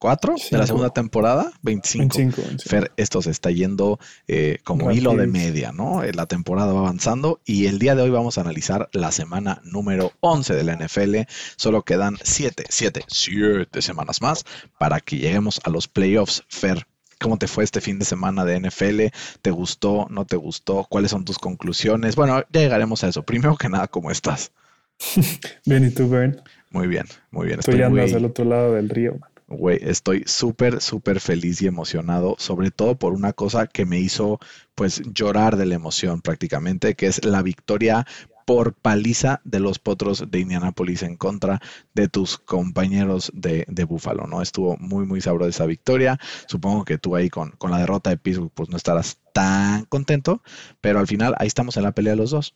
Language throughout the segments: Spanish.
24 de la segunda temporada, 25. 25, 25. Fer, esto se está yendo eh, como hilo de media, ¿no? Eh, La temporada va avanzando y el día de hoy vamos a analizar la semana número 11 de la NFL. Solo quedan 7, 7, 7 semanas más para que lleguemos a los playoffs. Fer, ¿cómo te fue este fin de semana de NFL? ¿Te gustó? ¿No te gustó? ¿Cuáles son tus conclusiones? Bueno, ya llegaremos a eso. Primero que nada, ¿cómo estás? Bien, ¿y tú, Bern? Muy bien, muy bien. Tú Estoy ya andas muy, del otro lado del río, man. Güey, estoy súper, súper feliz y emocionado, sobre todo por una cosa que me hizo, pues, llorar de la emoción prácticamente, que es la victoria por paliza de los potros de Indianápolis en contra de tus compañeros de, de Buffalo, ¿no? Estuvo muy, muy sabrosa esa victoria. Supongo que tú ahí con, con la derrota de Pittsburgh, pues no estarás tan contento, pero al final ahí estamos en la pelea de los dos.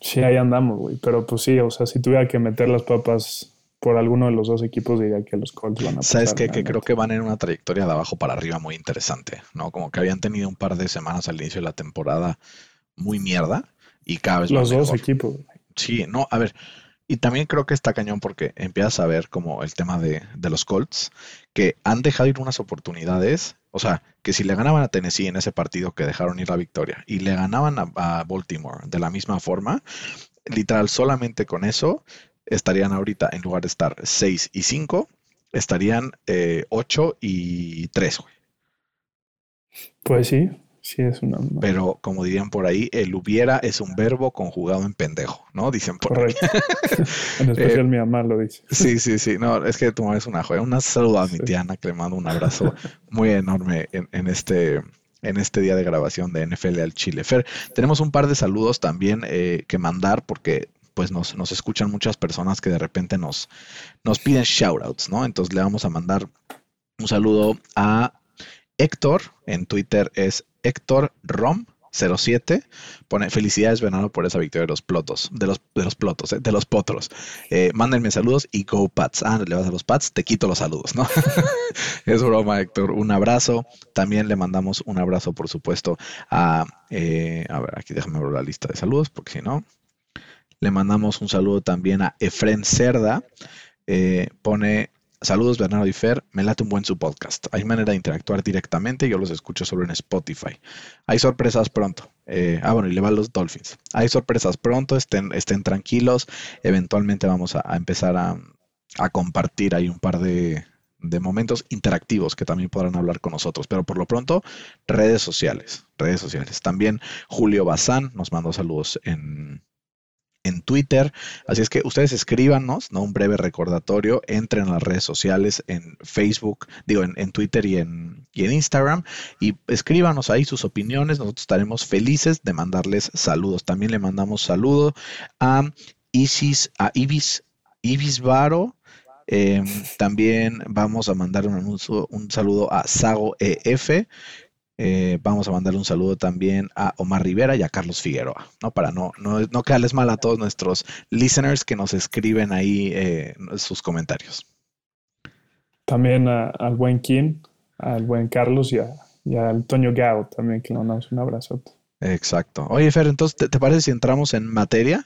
Sí, ahí andamos, güey. Pero pues sí, o sea, si tuviera que meter las papas por alguno de los dos equipos, diría que los Colts van a ¿Sabes pasar, qué? la Que creo que van en una trayectoria de abajo para arriba muy interesante, ¿no? Como que habían tenido un par de semanas al inicio de la temporada muy mierda y cada vez Los dos mejor. equipos. Sí, no, a ver, y también creo que está cañón porque empiezas a ver como el tema de, de los Colts, que han dejado ir unas oportunidades, o sea, que si le ganaban a Tennessee en ese partido que dejaron ir la victoria y le ganaban a, a Baltimore de la misma forma, literal, solamente con eso estarían ahorita, en lugar de estar 6 y 5, estarían eh, 8 y 3, güey. Pues sí, sí es una... Pero como dirían por ahí, el hubiera es un verbo conjugado en pendejo, ¿no? Dicen por ahí. Correcto. en especial mi mamá lo dice. Sí, sí, sí. No, es que tu mamá es una joya. Un saludo a mi Sí. tía Ana, que le mando un abrazo muy enorme en, en este, en este día de grabación de NFL al Chile. Fer, tenemos un par de saludos también eh, que mandar porque pues nos, nos escuchan muchas personas que de repente nos, nos piden shoutouts, ¿no? Entonces le vamos a mandar un saludo a Héctor, en Twitter es Héctor Rom 07, pone felicidades Bernardo por esa victoria de los plotos, de los, de los plotos, eh, de los potros. Eh, mándenme saludos y go Pats. Ah, le vas a los Pats, te quito los saludos, ¿no? es broma, Héctor. Un abrazo. También le mandamos un abrazo, por supuesto, a, eh, a ver, aquí déjame ver la lista de saludos, porque si no, le mandamos un saludo también a Efren Cerda. Eh, pone saludos Bernardo y Fer, me late un buen su podcast. Hay manera de interactuar directamente, yo los escucho solo en Spotify. Hay sorpresas pronto. Eh, ah, bueno, y le va a los Dolphins. Hay sorpresas pronto, estén, estén tranquilos. Eventualmente vamos a, a empezar a, a compartir ahí un par de, de momentos interactivos que también podrán hablar con nosotros. Pero por lo pronto, redes sociales, redes sociales. También Julio Bazán nos mandó saludos en, en Twitter. Así es que ustedes escríbanos, ¿no? Un breve recordatorio, entren a las redes sociales en Facebook, digo, en, Twitter y en, y en Instagram, y escríbanos ahí sus opiniones. Nosotros estaremos felices de mandarles saludos. También le mandamos saludo a Isis, a Ibis, Ibis Varo. Eh, también vamos a mandar un, anuncio- un saludo a Sago EF. Eh, vamos a mandar un saludo también a Omar Rivera y a Carlos Figueroa, ¿no? Para no, no, no quedarles mal a todos nuestros listeners que nos escriben ahí eh, sus comentarios. También a- al buen Kim, al buen Carlos y, a, y al Toño Gao también, que le mandamos un abrazote. Exacto. Oye, Fer, entonces, ¿te, te parece si entramos en materia?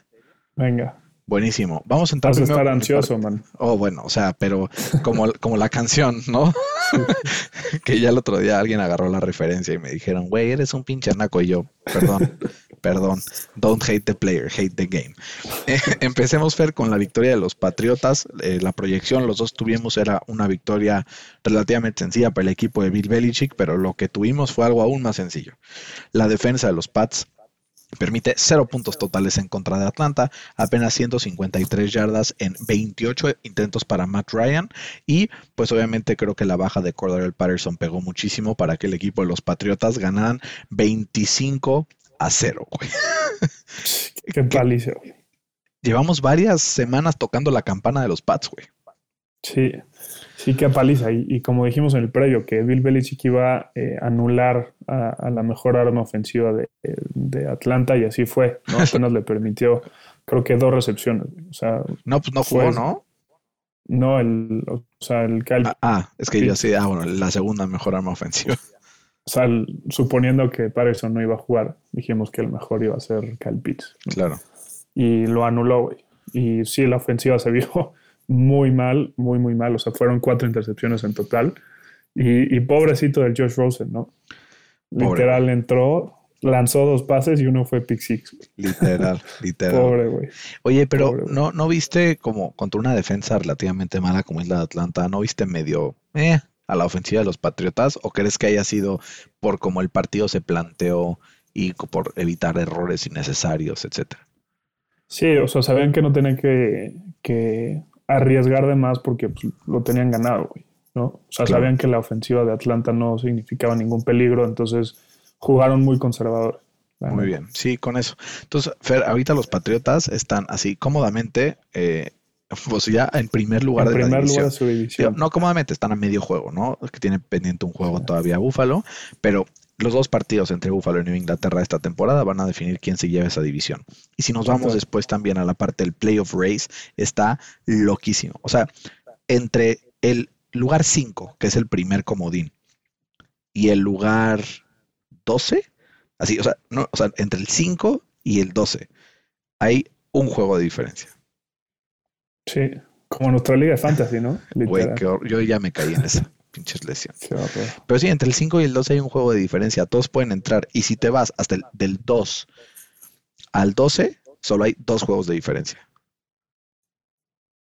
Venga, Buenísimo. Vamos a entrar vas a estar ansioso, man. Oh, bueno, o sea, pero como, como la canción, ¿no? que ya el otro día alguien agarró la referencia y me dijeron, güey, eres un pinche naco. Y yo, perdón, perdón, don't hate the player, hate the game. Eh, empecemos, Fer, con la victoria de los Patriotas. Eh, la proyección, los dos tuvimos, era una victoria relativamente sencilla para el equipo de Bill Belichick, pero lo que tuvimos fue algo aún más sencillo. La defensa de los Pats permite cero puntos totales en contra de Atlanta, apenas 153 yardas en 28 intentos para Matt Ryan y pues obviamente creo que la baja de Cordell Patterson pegó muchísimo para que el equipo de los Patriotas ganaran 25 a 0. güey. Qué paliza. Llevamos varias semanas tocando la campana de los Pats, güey. Sí, sí, qué paliza. Y, como dijimos en el previo, que Bill Belichick iba a eh, anular a, la mejor arma ofensiva de, Atlanta y así fue. ¿no? Apenas le permitió, creo que dos recepciones. O sea, no, pues no jugó, ¿no? No, el, o sea, el ah, ah, es que yo sí, ah, bueno, la segunda mejor arma ofensiva. O sea, suponiendo que Patterson no iba a jugar, dijimos que el mejor iba a ser Kyle Pitts. Claro. Y lo anuló, güey. Y sí, la ofensiva se vio muy mal, muy, muy mal. O sea, fueron cuatro intercepciones en total. Y, pobrecito del Josh Rosen, ¿no? Literal entró, lanzó dos pases y uno fue pick six. Literal, literal. Pobre, güey. Oye, pero ¿no, ¿no viste como contra una defensa relativamente mala como es la de Atlanta? ¿No viste medio eh, a la ofensiva de los Patriotas? ¿O crees que haya sido por cómo el partido se planteó y por evitar errores innecesarios, etcétera? Sí, o sea, sabían que no tenían que, arriesgar de más porque pues, lo tenían ganado, güey. ¿no? O sea, sabían que la ofensiva de Atlanta no significaba ningún peligro, entonces jugaron muy conservador. Muy bien, sí, con eso. Entonces, Fer, ahorita los Patriotas están así cómodamente eh, pues ya en primer lugar de la división. su división. No cómodamente, están a medio juego, ¿no? Que tiene pendiente un juego todavía Búfalo, pero los dos partidos entre Búfalo y Nueva Inglaterra esta temporada van a definir quién se lleva esa división. Y si nos vamos después también a la parte del playoff race, está loquísimo. O sea, entre el lugar 5, que es el primer comodín, y el lugar 12, así, o sea, no, o sea entre el 5 y el 12, hay un juego de diferencia. Sí, como nuestra liga de fantasy, ¿no? Güey, yo ya me caí en esa pinches lesiones. Pero sí, entre el 5 y el 12 hay un juego de diferencia. Todos pueden entrar. Y si te vas hasta el del 2 al 12, solo hay dos juegos de diferencia.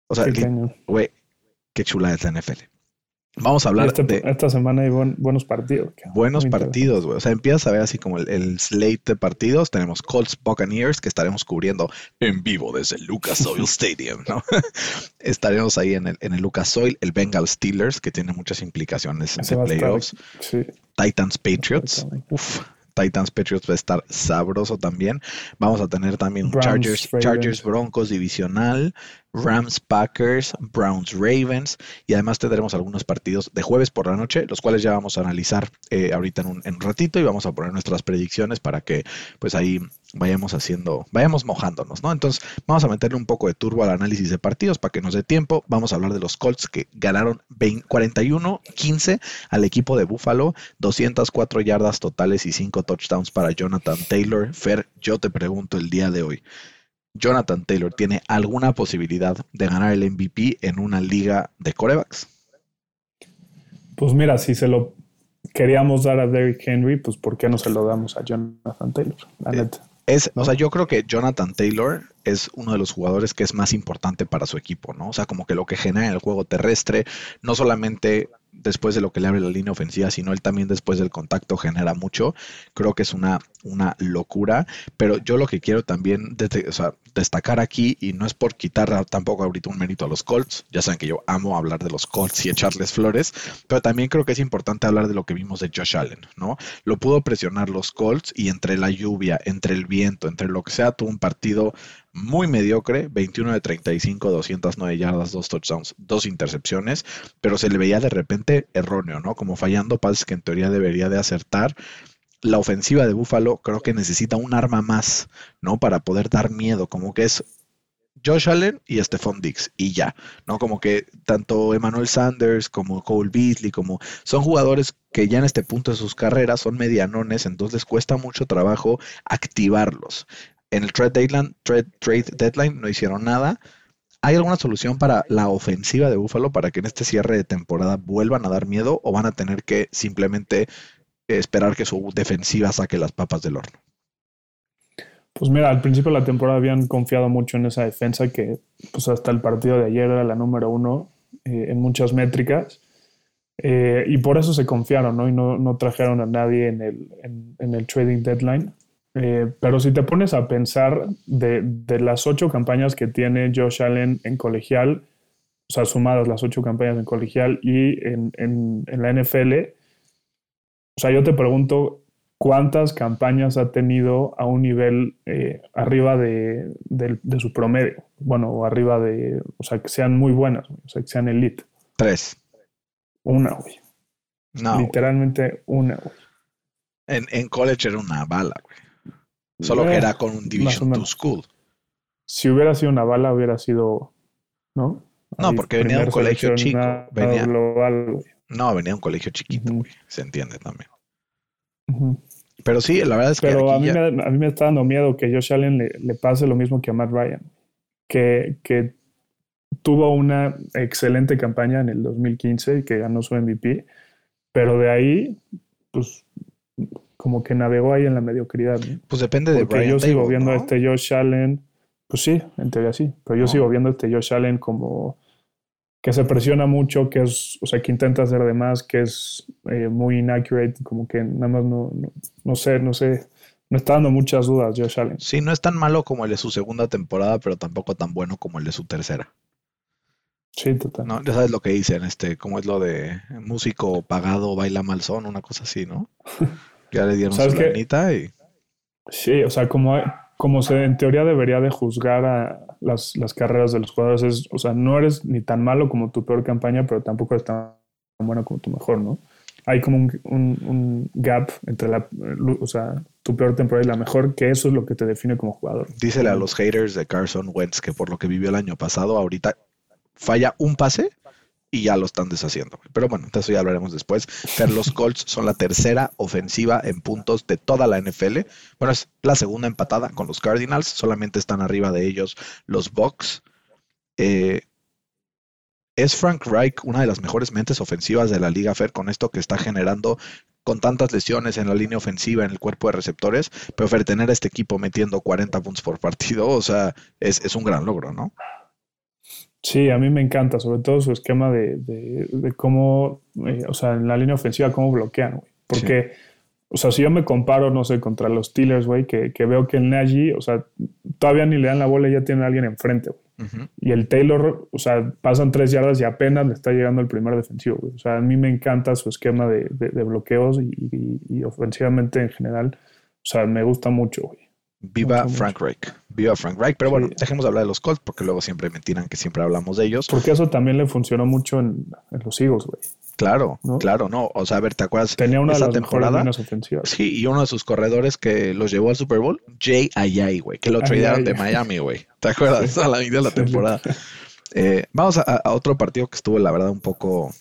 O sea, güey, qué chula es la NFL. Vamos a hablar este de. Esta semana hay buenos partidos. Buenos partidos, güey. O sea, empiezas a ver así como el, slate de partidos. Tenemos Colts Buccaneers que estaremos cubriendo en vivo desde el Lucas Oil Stadium, ¿no? estaremos ahí en el, en el Lucas Oil. El Bengal Steelers que tiene muchas implicaciones en playoffs. Titans Patriots. Uf, Titans Patriots va a estar sabroso también. Vamos a tener también Chargers, Chargers Broncos divisional, Rams Packers, Browns Ravens y además tendremos algunos partidos de jueves por la noche, los cuales ya vamos a analizar eh, ahorita en un, en ratito y vamos a poner nuestras predicciones para que pues ahí vayamos haciendo, vayamos mojándonos, ¿no? Entonces, vamos a meterle un poco de turbo al análisis de partidos para que nos dé tiempo. Vamos a hablar de los Colts que ganaron 41-15 al equipo de Buffalo, 204 yardas totales y 5 touchdowns para Jonathan Taylor. Fer, yo te pregunto el día de hoy. Jonathan Taylor tiene alguna posibilidad de ganar el MVP en una liga de corebacks? Pues mira, si se lo queríamos dar a Derrick Henry, pues ¿por qué no se lo damos a Jonathan Taylor? La eh, neta. Es, o sea, yo creo que Jonathan Taylor es uno de los jugadores que es más importante para su equipo, ¿no? O sea, como que lo que genera en el juego terrestre, no solamente después de lo que le abre la línea ofensiva, sino él también después del contacto genera mucho. Creo que es una, una locura, pero yo lo que quiero también destacar aquí, y no es por quitar tampoco ahorita un mérito a los Colts, ya saben que yo amo hablar de los Colts y echarles flores, pero también creo que es importante hablar de lo que vimos de Josh Allen, ¿no? Lo pudo presionar los Colts y entre la lluvia, entre el viento, entre lo que sea, tuvo un partido muy mediocre, 21 de 35, 209 yardas, dos touchdowns, dos intercepciones, pero se le veía de repente erróneo, ¿no? Como fallando pases que en teoría debería de acertar. La ofensiva de Buffalo creo que necesita un arma más, ¿no? Para poder dar miedo, como que es Josh Allen y Stephon Dix y ya, ¿no? Como que tanto Emmanuel Sanders como Cole Beasley, como son jugadores que ya en este punto de sus carreras son medianones, entonces les cuesta mucho trabajo activarlos. En el trade deadline, trade, deadline no hicieron nada. ¿Hay alguna solución para la ofensiva de Buffalo para que en este cierre de temporada vuelvan a dar miedo o van a tener que simplemente esperar que su defensiva saque las papas del horno? Pues mira, al principio de la temporada habían confiado mucho en esa defensa que pues hasta el partido de ayer era la número uno eh, en muchas métricas. Eh, y por eso se confiaron, ¿no? Y no, trajeron a nadie en el, en el trading deadline. Eh, pero si te pones a pensar de, las ocho campañas que tiene Josh Allen en colegial, o sea, sumadas las ocho campañas en colegial y en, la NFL, o sea, yo te pregunto, cuántas campañas ha tenido a un nivel eh, arriba de, su promedio. Bueno, o arriba de, o sea, que sean muy buenas, o sea, que sean elite. Tres. Una, güey. No. Literalmente una, güey. En, en college era una bala, güey. Solo que eh, era con un Division 2 School. Si hubiera sido una bala, hubiera sido. ¿No? No, porque venía de un colegio chico. Venía, no, venía de un colegio chiquito, güey. Se entiende también. Pero sí, la verdad es que. Pero a, mí me, a mí me está dando miedo que Josh Allen le, pase lo mismo que a Matt Ryan. Que, que tuvo una excelente campaña en el 2015 y que ganó su MVP. Pero de ahí, pues como que navegó ahí en la mediocridad. Pues depende de Porque yo sigo viendo a este Josh Allen, pues sí, en teoría sí, pero yo sigo viendo a este Josh Allen como que se presiona mucho, que es, o sea, que intenta hacer de más, que es eh, muy inaccurate, como que nada más no, no, sé, no sé, me está dando muchas dudas Josh Allen. Sí, no es tan malo como el de su segunda temporada, pero tampoco tan bueno como el de su tercera. Sí, total. No, ya sabes lo que dicen, este, como es lo de músico pagado baila mal son, una cosa así, ¿no? Ya le dieron su lanita y. Sí, o sea, como, como se en teoría debería de juzgar a las, carreras de los jugadores, es, o sea, no eres ni tan malo como tu peor campaña, pero tampoco eres tan bueno como tu mejor, ¿no? Hay como un, un, gap entre la, o sea, tu peor temporada y la mejor, que eso es lo que te define como jugador. Dísele a los haters de Carson Wentz que por lo que vivió el año pasado, ahorita falla un pase y ya lo están deshaciendo. Pero bueno, de eso ya hablaremos después. Pero los Colts son la tercera ofensiva en puntos de toda la NFL. Bueno, es la segunda empatada con los Cardinals. Solamente están arriba de ellos los Bucks. Eh, ¿Es Frank Reich una de las mejores mentes ofensivas de la Liga Fer con esto que está generando con tantas lesiones en la línea ofensiva, en el cuerpo de receptores? Pero Fer, tener a este equipo metiendo 40 puntos por partido, o sea, es, es un gran logro, ¿no? Sí, a mí me encanta, sobre todo su esquema de, de, cómo, eh, o sea, en la línea ofensiva, cómo bloquean, güey. Porque, o sea, si yo me comparo, no sé, contra los Steelers, güey, que, que, veo que el Nagy, o sea, todavía ni le dan la bola y ya tiene a alguien enfrente, güey. Y el Taylor, o sea, pasan tres yardas y apenas le está llegando el primer defensivo, güey. O sea, a mí me encanta su esquema de, bloqueos y, y ofensivamente en general. O sea, me gusta mucho, güey. Viva Frank Reich. Viva Frank Reich. Pero bueno, dejemos de hablar de los Colts porque luego siempre me tiran que siempre hablamos de ellos. Porque eso también le funcionó mucho en, los Eagles, güey. Claro, claro, no. O sea, a ver, ¿te acuerdas? Tenía una de las temporada. Sí, y uno de sus corredores que los llevó al Super Bowl, Jay Ayay, güey, que lo tradearon de Miami, güey. ¿Te acuerdas? a la mitad de la temporada. Eh, vamos a, otro partido que estuvo, la verdad, un poco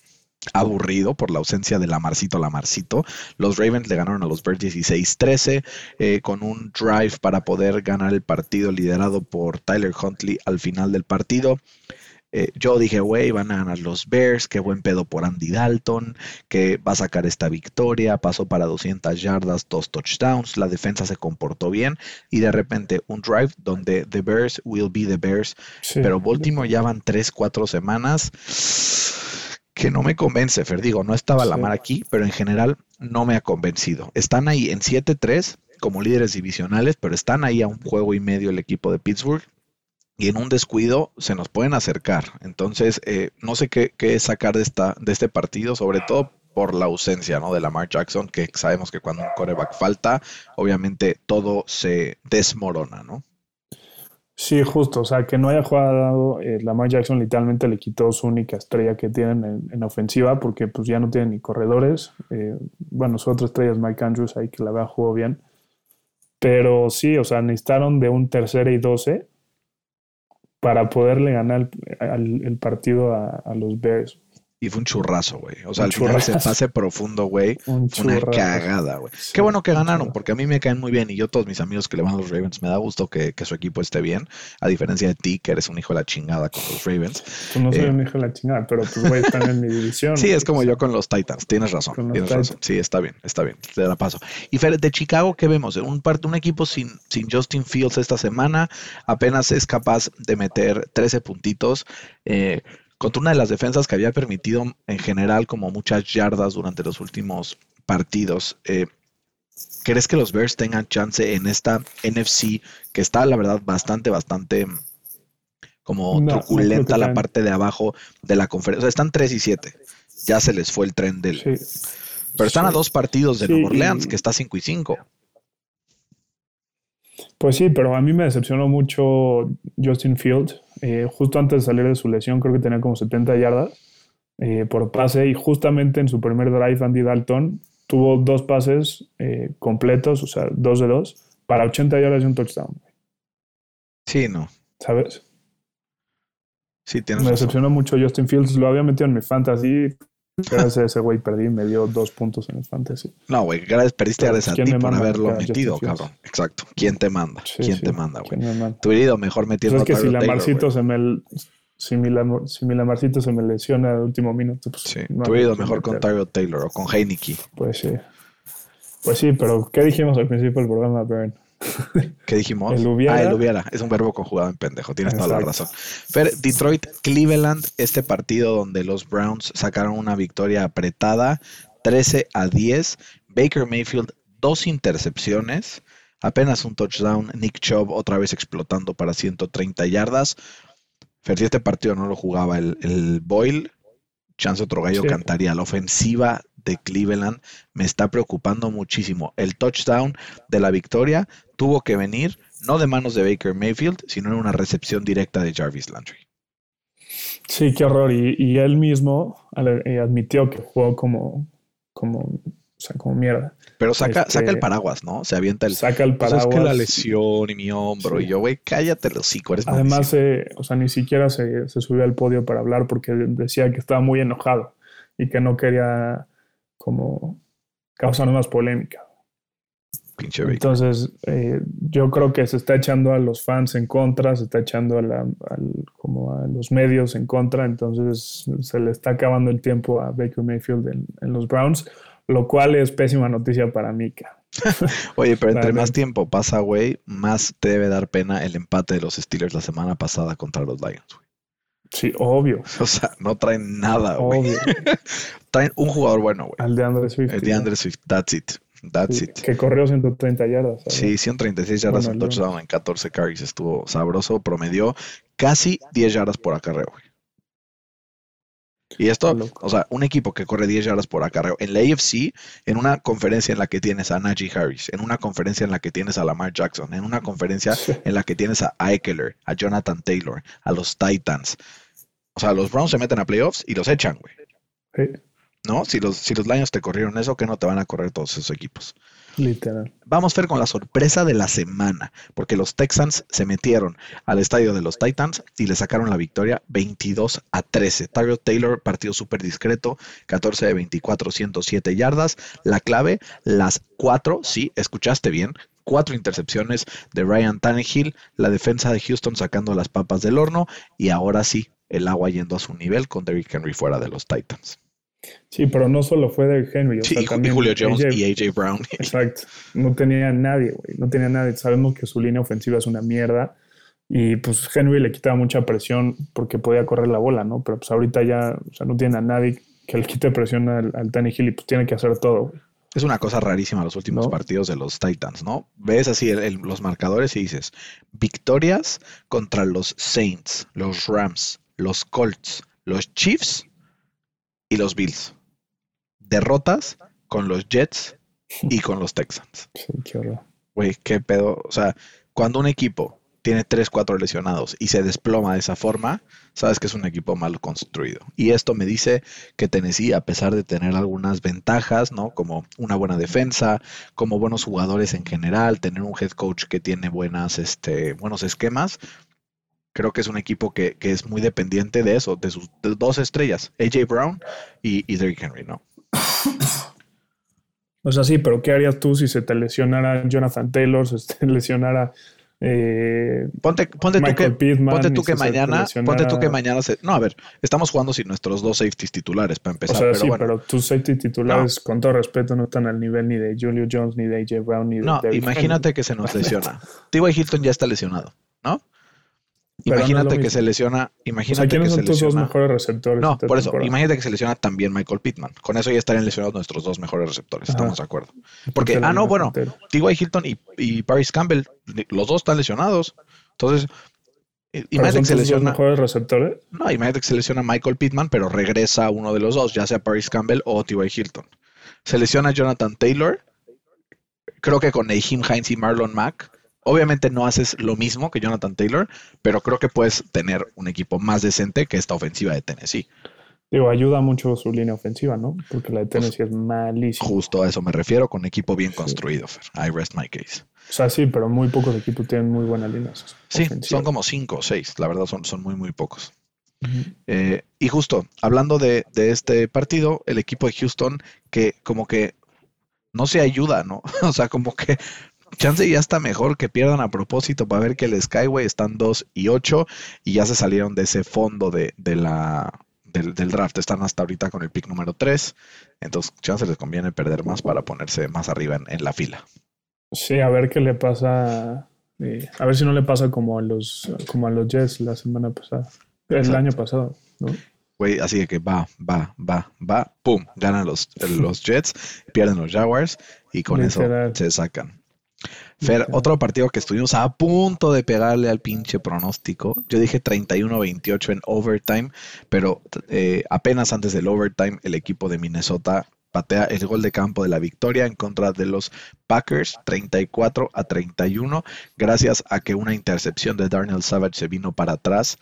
aburrido por la ausencia de Lamarcito Lamarcito. Los Ravens le ganaron a los Birds 16-13 eh, con un drive para poder ganar el partido liderado por Tyler Huntley al final del partido. Eh, yo dije, güey, van a ganar los Bears, qué buen pedo por Andy Dalton, que va a sacar esta victoria, pasó para 200 yardas, dos touchdowns, la defensa se comportó bien y de repente un drive donde the Bears will be the Bears, pero Baltimore ya van 3, 4 semanas que no me convence, Fer. Digo, no estaba la mar aquí, pero en general no me ha convencido. Están ahí en 7-3 como líderes divisionales, pero están ahí a un juego y medio el equipo de Pittsburgh. Y en un descuido se nos pueden acercar. Entonces, eh, no sé qué, qué, sacar de, esta, de este partido, sobre todo por la ausencia ¿no? de Lamar Jackson, que sabemos que cuando un coreback falta, obviamente todo se desmorona, ¿no? Sí, justo, o sea, que no haya jugado eh, Lamar Jackson literalmente le quitó su única estrella que tienen en, ofensiva porque pues ya no tienen ni corredores. Eh, bueno, su otra estrella es Mike Andrews ahí que la vea jugó bien. Pero sí, o sea, necesitaron de un tercero y doce para poderle ganar el, partido a, los Bears. Y fue un churrazo, güey. O sea, al final ese pase profundo, güey. Fue una cagada, güey. Qué bueno que ganaron, porque a mí me caen muy bien. Y yo, todos mis amigos que le van a los Ravens, me da gusto que, su equipo esté bien. A diferencia de ti, que eres un hijo de la chingada con los Ravens. Tú no soy eh, un hijo de la chingada, pero pues, güey, están en mi división. Sí, es como yo con los Titans. Tienes razón. Tienes razón. Sí, está bien, está bien. Te la paso. Y Fer, de Chicago, ¿qué vemos? Un, un equipo sin, sin Justin Fields esta semana. Apenas es capaz de meter 13 puntitos. Eh, contra una de las defensas que había permitido en general como muchas yardas durante los últimos partidos. Eh, ¿Crees que los Bears tengan chance en esta NFC que está, la verdad, bastante, bastante como truculenta la parte de abajo de la conferencia? O sea, están 3 y 7. Ya se les fue el tren del, Pero están a dos partidos de Sí, Nueva Orleans, y- que está 5 y 5. Pues sí, pero a mí me decepcionó mucho Justin Fields. Eh, justo antes de salir de su lesión, creo que tenía como 70 yardas eh, por pase. Y justamente en su primer drive, Andy Dalton tuvo dos pases eh, completos, o sea, dos de dos, para 80 yardas y un touchdown. Sí, no. ¿Sabes? Sí, tienes Me decepcionó mucho Justin Fields. Lo había metido en mi fantasy. Gracias a ese güey perdí. Me dio dos puntos en el fantasy. No, güey, gracias, perdiste Pero, gracias a ¿quién ti por haberlo metido, cabrón. Exacto. ¿Quién te manda? Sí, ¿Quién sí. te manda, güey? Tu herido mejor metiendo Pues es que si Taylor, se me, si mi, Lamar- si mi Lamarcito se me lesiona al último minuto, pues Sí, no tu herido mejor con. Tyrod Taylor o con Heineke. Pues sí. Pues sí, pero ¿qué dijimos al principio del programa, Bern? ¿Qué dijimos? El. Ah, el. Es un verbo conjugado en pendejo. Tienes toda la razón. Fer, Detroit, Cleveland, este partido donde los Browns sacaron una victoria apretada, 13 a 10. Baker Mayfield, dos intercepciones, apenas un touchdown. Nick Chubb otra vez explotando para 130 yardas. Fer, si este partido no lo jugaba el, el Boyle, chance otro gallo Sí. cantaría. La ofensiva de Cleveland me está preocupando muchísimo. El touchdown de la victoria tuvo que venir no de manos de Baker Mayfield, sino en una recepción directa de Jarvis Landry. Sí, qué horror. Y, y él mismo eh, admitió que jugó como, como, o sea, como mierda. Pero saca, Este- saca el paraguas, ¿no? Se avienta el. Saca el Pues paraguas. es que la lesión y mi hombro. Sí. Y yo, güey, cállate el hocico, eres Además, eh, o sea, ni siquiera se, se subió al podio para hablar porque decía que estaba muy enojado y que no quería como causar más polémica. Pinche. Entonces, eh, yo creo que se está echando a los fans en contra, se está echando a, la- al- como a los medios en contra, entonces se le está acabando el tiempo a Baker Mayfield en, en los Browns, lo cual es pésima noticia para Mika. Oye, pero entre más tiempo pasa, güey, más te debe dar pena el empate de los Steelers la semana pasada contra los Lions. Sí, obvio, O sea, no traen nada, güey. Traen un jugador bueno, güey. Al de Andre Swift. El de Andre Swift. That's it. That's Sí, it. que corrió 130 yardas. ¿sabes? Sí, 136 yardas Bueno, en touchdown en 14 carries. Estuvo sabroso. Promedió casi 10 yardas por acarreo, güey. Y esto, o sea, un equipo que corre 10 yardas por acarreo en la AFC, en una conferencia en la que tienes a Najee Harris, en una conferencia en la que tienes a Lamar Jackson, en una conferencia en la que tienes a Eckler, a Jonathan Taylor, a los Titans. O sea, los Browns se meten a playoffs y los echan, güey. Sí, ¿No? Si los, si los Lions te corrieron eso, que no te van a correr todos esos equipos. literal. Vamos, Fer, con la sorpresa de la semana, porque los Texans se metieron al estadio de los Titans y le sacaron la victoria 22 a 13. Tyrod Taylor, partido súper discreto, 14 de 24, 107 yardas. La clave, las cuatro, sí, escuchaste bien, cuatro intercepciones de Ryan Tannehill, la defensa de Houston sacando las papas del horno y ahora sí, el agua yendo a su nivel con Derrick Henry fuera de los Titans. Sí, pero no solo fue de Henry. o Sí, sea, y, también Julio Jones AJ y AJ Brown. Exacto. No tenía nadie, güey. No tenía nadie. Sabemos que su línea ofensiva es una mierda. Y pues Henry le quitaba mucha presión porque podía correr la bola, ¿no? Pero pues ahorita ya, o sea, no tiene a nadie que le quite presión al, al Tannehill y pues tiene que hacer todo, güey. Es una cosa rarísima los últimos ¿No? partidos de los Titans, ¿no? Ves así el- el- los marcadores y dices, victorias contra los Saints, los Rams, los Colts, los Chiefs y los Bills. Derrotas con los Jets y con los Texans. Qué horror. Güey, qué pedo. O sea, cuando un equipo tiene 3, 4 lesionados y se desploma de esa forma, sabes que es un equipo mal construido. Y esto me dice que Tennessee, a pesar de tener algunas ventajas, ¿no? Como una buena defensa, como buenos jugadores en general, tener un head coach que tiene buenas, este, buenos esquemas, creo que es un equipo que, que es muy dependiente de eso, de sus de dos estrellas, AJ Brown y, y Derrick Henry, ¿no? O sea, sí, pero ¿qué harías tú si se te lesionara Jonathan Taylor, se te lesionara eh, Ponte, ponte tú que, Pittman? ponte tú si que mañana, ponte tú que mañana se, no, a ver, estamos jugando sin nuestros dos safeties titulares para O empezar, sea, pero sí, bueno. pero tus safety titulares, con todo respeto, no están al nivel ni de Julio Jones, ni de AJ Brown, ni de No, imagínate Henry. que se nos lesiona. T.Y. Hilton ya está lesionado, ¿no? Pero no Imagínate que se lesiona, O sea, imagínate ¿quiénes que se son tus dos mejores receptores? No, por eso, temporada? imagínate que se lesiona también Michael Pittman. Con eso ya estarían lesionados nuestros dos mejores receptores, Ajá. estamos de acuerdo. Porque, ah, no, bueno. T.Y. Hilton y, y Paris Campbell, los dos están lesionados. Entonces, eh, ¿Pero imagínate que se lesiona. mejores receptores? No, imagínate que se lesiona Michael Pittman, pero regresa uno de los dos, ya sea Paris Campbell o T.Y. Hilton. Se lesiona Jonathan Taylor. Creo que con Nahim Hines y Marlon Mack. Obviamente no haces lo mismo que Jonathan Taylor, pero creo que puedes tener un equipo más decente que esta ofensiva de Tennessee. Digo, ayuda mucho su línea ofensiva, ¿no? Porque la de Tennessee es malísima. Justo a eso me refiero, con equipo bien construido, Fer. I rest my case. O sea, sí, pero muy pocos equipos tienen muy buenas líneas. Sí, ofensivas. son como cinco o seis, la verdad son, son muy, muy pocos. Eh, y justo, hablando de, de este partido, el equipo de Houston que como que no se ayuda, ¿no? O sea, como que chance ya está mejor que pierdan a propósito para ver que el Skyway están 2 y 8 y ya se salieron de ese fondo de, de la, del, del draft. Están hasta ahorita con el pick número 3. Entonces, chance les conviene perder más para ponerse más arriba en, en la fila. Sí, a ver qué le pasa. eh, a ver si no le pasa como a los, como a los Jets la semana pasada. El Exacto. año pasado, ¿no? Güey, así de que va, va, va, va, pum, ganan los, los Jets, pierden los Jaguars y con Literal. eso se sacan. Fer, otro partido que estuvimos a punto de pegarle al pinche pronóstico. Yo dije 31-28 en overtime, pero eh, apenas antes del overtime el equipo de Minnesota patea el gol de campo de la victoria en contra de los Packers 34 a 31 gracias a que una intercepción de Darnell Savage se vino para atrás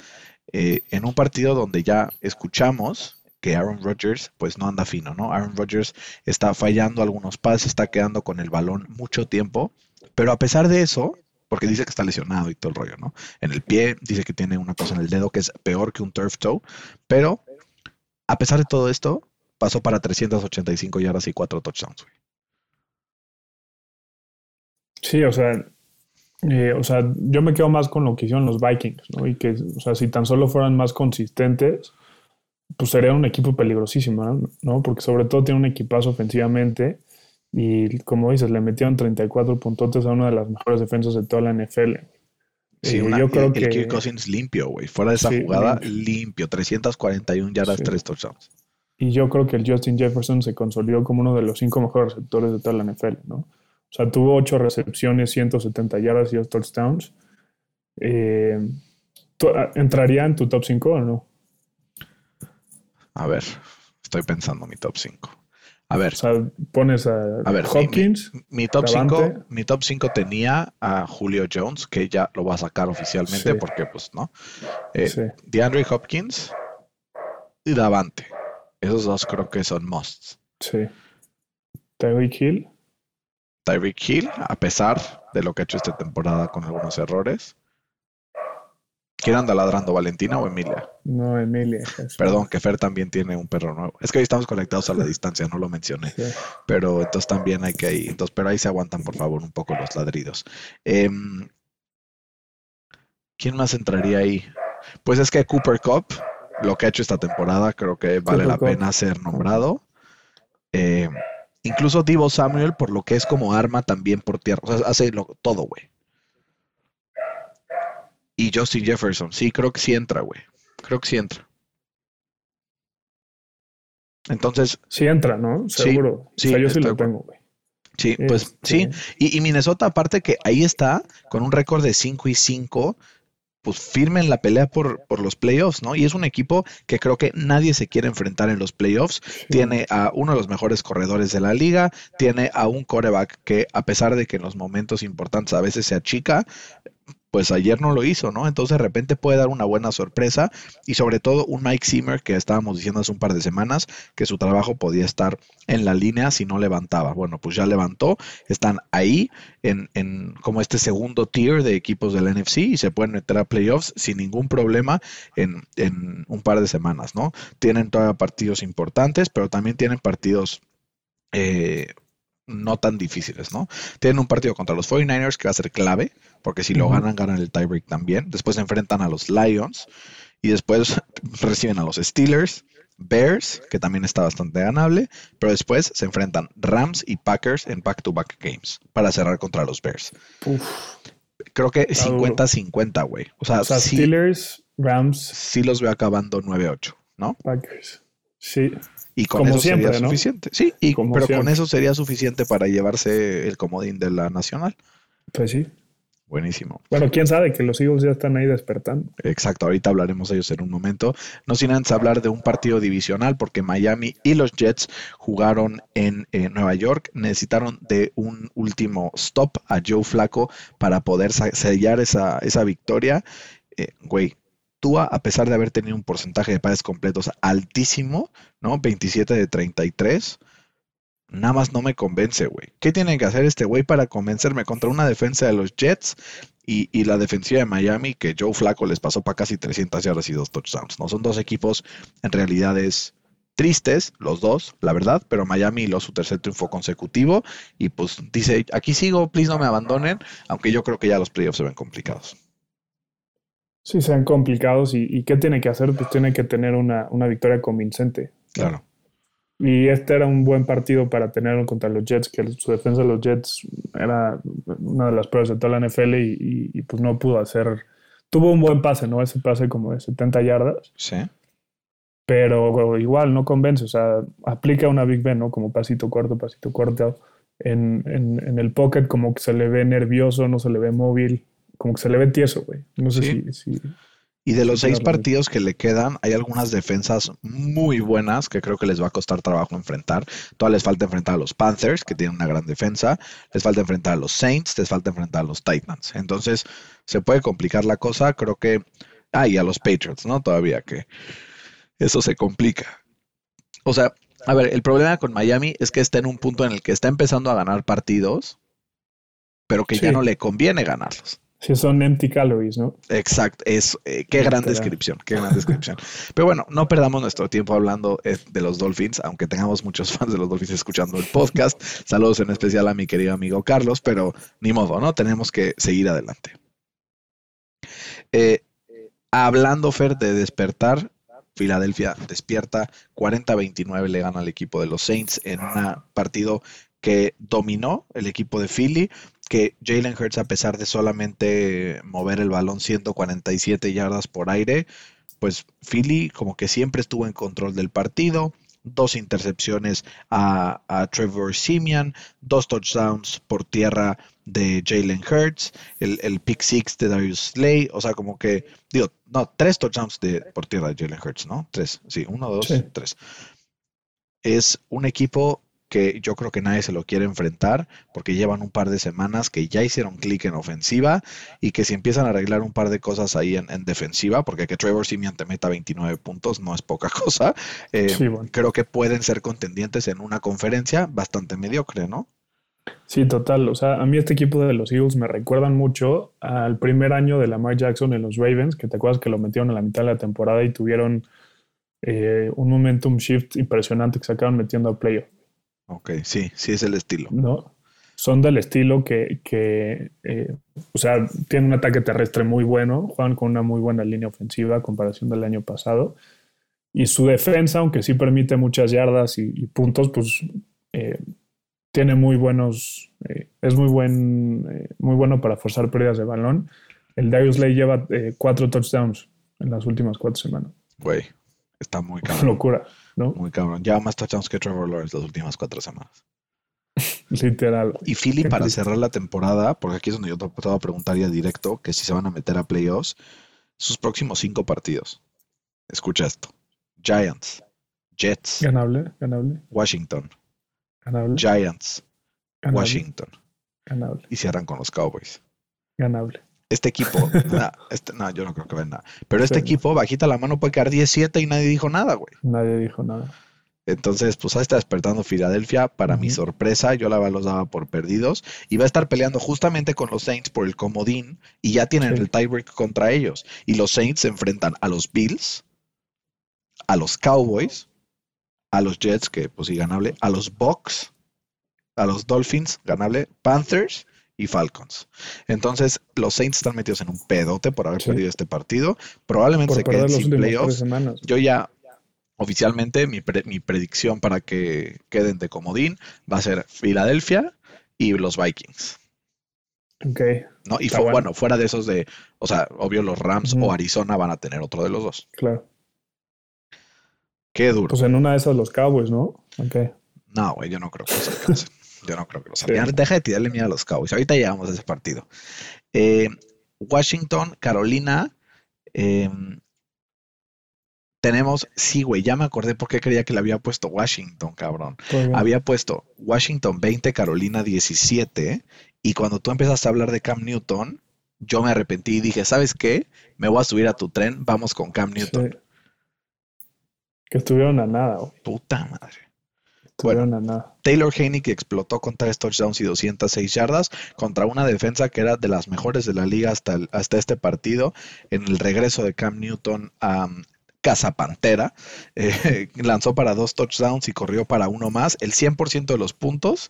eh, en un partido donde ya escuchamos que Aaron Rodgers pues no anda fino, ¿no? Aaron Rodgers está fallando algunos pases, está quedando con el balón mucho tiempo, pero a pesar de eso, porque dice que está lesionado y todo el rollo, ¿no? En el pie, dice que tiene una cosa en el dedo que es peor que un turf toe, pero a pesar de todo esto, pasó para 385 yardas y 4 touchdowns. güey. Sí, o sea, eh, o sea, yo me quedo más con lo que hicieron los Vikings, ¿no? Y que, o sea, si tan solo fueran más consistentes, pues sería un equipo peligrosísimo, ¿no? ¿no? Porque sobre todo tiene un equipazo ofensivamente y, como dices, le metieron 34 puntotes a una de las mejores defensas de toda la NFL. Sí, Eh, una- yo creo el, que el Kirk Cousins limpio, güey. Fuera de esa Sí, jugada, limpio. limpio. 341 yardas, Sí. 3 touchdowns. Y yo creo que el Justin Jefferson se consolidó como uno de los cinco mejores receptores de toda la NFL, ¿no? O sea, tuvo ocho recepciones, 170 yardas y dos touchdowns. Eh, ¿tú- ah, ¿Entraría en tu top 5 o no? A ver, estoy pensando mi top 5. A ver, O sea, pones a, A ver, Hopkins. mi top Davante. 5, mi top 5 tenía a Julio Jones, que ya lo va a sacar oficialmente Sí. porque pues no. Eh, sí, DeAndre Hopkins y Davante. Esos dos creo que son musts. sí. Tyreek Hill. Tyreek Hill, a pesar de lo que ha hecho esta temporada con algunos errores. ¿Quién anda ladrando, Valentina o Emilia? No, Emilia. Perdón, que Fer también tiene un perro nuevo. Es que hoy estamos conectados a la distancia, no lo mencioné. Sí. pero entonces también hay que ir. Entonces, pero ahí se aguantan, por favor, un poco los ladridos. Em, ¿Quién más entraría ahí? Pues es que Cooper Cup, lo que ha hecho esta temporada, creo que vale Cooper la pena ser nombrado. Eh, incluso Divo Samuel, por lo que es como arma también por tierra. O sea, hace lo- todo, güey. Y Justin Jefferson, sí, creo que sí entra, güey. Creo que sí entra. Entonces, Sí entra, ¿no? Sí, Seguro. sí, o sea, yo sí estoy de lo tengo, güey. sí, pues Este, sí, Y, y Minnesota, aparte que ahí está, con un récord de 5 y 5, pues firme en la pelea por, por los playoffs, ¿no? Y es un equipo que creo que nadie se quiere enfrentar en los playoffs. sí. Tiene a uno de los mejores corredores de la liga, tiene a un coreback que a pesar de que en los momentos importantes a veces se achica, pues ayer no lo hizo, ¿no? Entonces de repente puede dar una buena sorpresa y sobre todo un Mike Zimmer que estábamos diciendo hace un par de semanas que su trabajo podía estar en la línea si no levantaba. Bueno, pues ya levantó, están ahí en, en como este segundo tier de equipos del NFC y se pueden meter a playoffs sin ningún problema en, en un par de semanas, ¿no? Tienen todavía partidos importantes, pero también tienen partidos eh, no tan difíciles, ¿no? Tienen un partido contra los 49ers que va a ser clave, porque si lo ganan, ganan el tiebreak también. Después se enfrentan a los Lions y después reciben a los Steelers, Bears, que también está bastante ganable, pero después se enfrentan Rams y Packers en back-to-back games para cerrar contra los Bears. Uf. Creo que Está duro. 50-50, güey. O sea, O sea, sí, Steelers, Rams, sí los veo acabando 9-8, ¿no? Packers. Sí, Y con Como eso siempre, sería ¿no? suficiente. Sí, y, pero con eso sería suficiente para llevarse el comodín de la nacional. pues sí. Buenísimo. Bueno, quién sabe que los Eagles ya están ahí despertando. Exacto, ahorita hablaremos de ellos en un momento. No sin antes hablar de un partido divisional, porque Miami y los Jets jugaron en eh, Nueva York. Necesitaron de un último stop a Joe Flaco para poder sellar esa, esa victoria. Eh, güey, Tua, a pesar de haber tenido un porcentaje de pases completos altísimo, ¿no? 27 de 33 nada más no me convence, güey. ¿Qué tiene que hacer este güey para convencerme contra una defensa de los Jets y, la defensiva de Miami que Joe Flaco les pasó para casi 300 yardas y dos touchdowns? No son dos equipos en realidades tristes, los dos, la verdad, pero Miami lo su tercer triunfo consecutivo y pues dice, aquí sigo, please no me abandonen, aunque yo creo que ya los playoffs se ven complicados. Sí, se ven complicados y, y ¿qué tiene que hacer? Pues tiene que tener una, una victoria convincente. Claro. Y este era un buen partido para tenerlo contra los Jets, que su defensa de los Jets era una de las pruebas de toda la NFL y, pues no pudo hacer. Tuvo un buen pase, ¿no? Ese pase como de 70 yardas. Sí. Pero igual no convence, o sea, aplica una Big Ben, ¿no? Como pasito corto, pasito corto. En, en, el pocket como que se le ve nervioso, no se le ve móvil, como que se le ve tieso, güey. No sé si, si y de los seis partidos que le quedan, hay algunas defensas muy buenas que creo que les va a costar trabajo enfrentar. Todavía les falta enfrentar a los Panthers, que tienen una gran defensa. Les falta enfrentar a los Saints, les falta enfrentar a los Titans. Entonces, se puede complicar la cosa. Creo que. Ah, y a los Patriots, ¿no? Todavía que eso se complica. O sea, a ver, el problema con Miami es que está en un punto en el que está empezando a ganar partidos, pero que ya no le conviene ganarlos. Sí, son empty calories, ¿no? Exacto, es eh, qué gran descripción, qué gran descripción. Pero bueno, no perdamos nuestro tiempo hablando eh, de los Dolphins, aunque tengamos muchos fans de los Dolphins escuchando el podcast. Saludos en especial a mi querido amigo Carlos, pero ni modo, ¿no? Tenemos que seguir adelante. Eh, hablando, Fer, de despertar, Filadelfia despierta 40-29, le gana al equipo de los Saints en un partido que dominó el equipo de Philly que Jalen Hurts, a pesar de solamente mover el balón 147 yardas por aire, pues Philly como que siempre estuvo en control del partido. Dos intercepciones a, Trevor Simeon, dos touchdowns por tierra de Jalen Hurts, el, pick six de Darius Slay, o sea, como que, digo, no, tres touchdowns de, por tierra de Jalen Hurts, ¿no? Tres, sí, uno, dos, tres. Es un equipo que yo creo que nadie se lo quiere enfrentar porque llevan un par de semanas que ya hicieron clic en ofensiva y que si empiezan a arreglar un par de cosas ahí en, defensiva, porque que Trevor Simeon te meta 29 puntos no es poca cosa, eh, creo que pueden ser contendientes en una conferencia bastante mediocre, ¿no? Sí, total. O sea, a mí este equipo de los Eagles me recuerdan mucho al primer año de Lamar Jackson en los Ravens, que te acuerdas que lo metieron a la mitad de la temporada y tuvieron eh, un momentum shift impresionante que se acaban metiendo a playoff. Ok, sí, sí es el estilo. No, son del estilo que, que eh, o sea, tienen un ataque terrestre muy bueno, juegan con una muy buena línea ofensiva a comparación del año pasado. Y su defensa, aunque sí permite muchas yardas y, puntos, pues eh, tiene muy buenos, eh, es muy buen, muy bueno para forzar pérdidas de balón. El Darius Lay lleva cuatro touchdowns en las últimas cuatro semanas. Güey, está muy caro. Locura. Muy cabrón. Ya más touchdowns que Trevor Lawrence las últimas cuatro semanas. Literal. Y Philly para cerrar la temporada, porque aquí es donde yo te a preguntar ya directo que si se van a meter a playoffs, sus próximos cinco partidos. Escucha esto. Giants, Jets. Ganable, ganable. Washington. Ganable. Giants. Washington. Ganable. Y cierran con los Cowboys. Ganable este equipo, este, no, yo no creo que venga. Pero este equipo, bajita la mano, puede quedar 17 y nadie dijo nada, güey. Nadie dijo nada. Entonces, pues ahí está despertando Filadelfia. Para mi sorpresa, yo la los daba por perdidos. Y va a estar peleando justamente con los Saints por el comodín. Y ya tienen el tiebreak contra ellos. Y los Saints se enfrentan a los Bills, a los Cowboys, a los Jets, que pues sí, ganable, a los Bucks, a los Dolphins, ganable, Panthers y Falcons. Entonces, los Saints están metidos en un pedote por haber perdido este partido. Probablemente se queden sin playoffs. Yo ya, oficialmente, mi, predicción para que queden de comodín va a ser Filadelfia y los Vikings. Ok. ¿No? Y bueno. fuera de esos de, o sea, obvio los Rams o Arizona van a tener otro de los dos. Claro. Qué duro. Pues en una de esas los Cowboys, ¿no? Ok. No, güey, yo no creo que los alcancen. Yo no creo que los sí. Deja de tirarle miedo a los Cowboys. Ahorita llegamos a ese partido. Eh, Washington, Carolina. em, tenemos, sí, güey, ya me acordé por qué creía que le había puesto Washington, cabrón. Había puesto Washington 20, Carolina 17. Y cuando tú empezaste a hablar de Cam Newton, yo me arrepentí y dije, ¿sabes qué? Me voy a subir a tu tren, vamos con Cam Newton. Sí. Que estuvieron a nada, güey. Puta madre. Nada. Taylor Haney que explotó con tres touchdowns y 206 yardas contra una defensa que era de las mejores de la liga hasta, el- hasta este partido. En el regreso de Cam Newton a um, Casa Pantera, eh, lanzó para dos touchdowns y corrió para uno más. El 100% de los puntos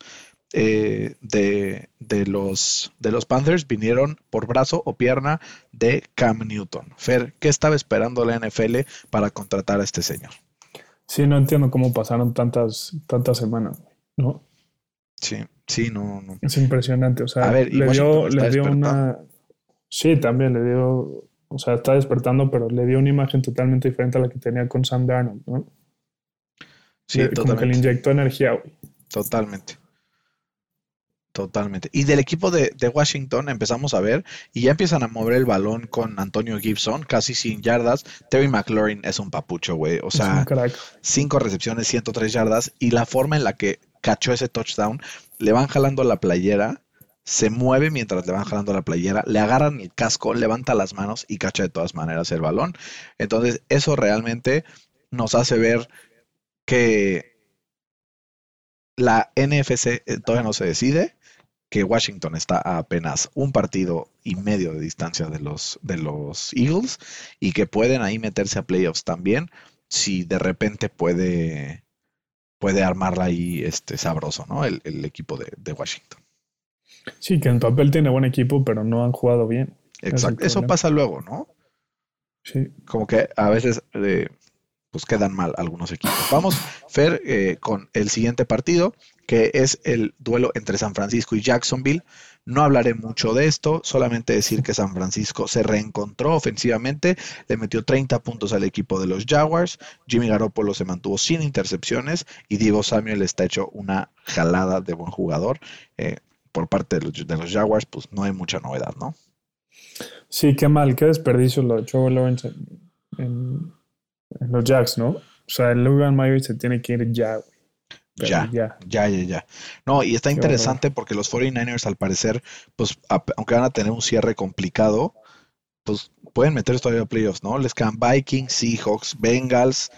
eh, de, de los, de los Panthers vinieron por brazo o pierna de Cam Newton. Fer, ¿qué estaba esperando la NFL para contratar a este señor? Sí, no entiendo cómo pasaron tantas, tantas semanas, ¿no? Sí, sí, no, no. Es impresionante. O sea, A ver, le dio, le dio una. Sí, también le dio. O sea, está despertando, pero le dio una imagen totalmente diferente a la que tenía con Sam Darnold, ¿no? Sí, Le- Como que le totalmente. inyectó energía, güey. Totalmente. Totalmente. Y del equipo de, de Washington empezamos a ver y ya empiezan a mover el balón con Antonio Gibson, casi sin yardas. Terry McLaurin es un papucho, güey. O sea, cinco recepciones, 103 yardas. Y la forma en la que cachó ese touchdown, le van jalando la playera, se mueve mientras le van jalando la playera, le agarran el casco, levanta las manos y cacha de todas maneras el balón. Entonces, eso realmente nos hace ver que la NFC eh, todavía no se decide, que Washington está a apenas un partido y medio de distancia de los, de los Eagles y que pueden ahí meterse a playoffs también si de repente puede, puede armarla ahí este, sabroso, ¿no? El, el equipo de, de Washington. Sí, que en papel tiene buen equipo, pero no han jugado bien. Exacto. Eso pasa luego, ¿no? Sí. como que a veces eh, pues quedan mal algunos equipos. Vamos, Fer, eh, con el siguiente partido, que es el duelo entre San Francisco y Jacksonville. No hablaré mucho de esto, solamente decir que San Francisco se reencontró ofensivamente, le metió 30 puntos al equipo de los Jaguars, Jimmy Garoppolo se mantuvo sin intercepciones y Diego Samuel está hecho una jalada de buen jugador. eh, por parte de los, de los Jaguars, pues no hay mucha novedad, ¿no? Sí, qué mal, qué desperdicio lo de Trevor en, los Jacks, ¿no? O sea, el Logan Myers se tiene que ir ya, Ya. ya. Ya, ya, ya. No, y está interesante porque los 49ers al parecer, pues a- aunque van a tener un cierre complicado, pues pueden meterse todavía a playoffs, ¿no? Les quedan Vikings, Seahawks, Bengals,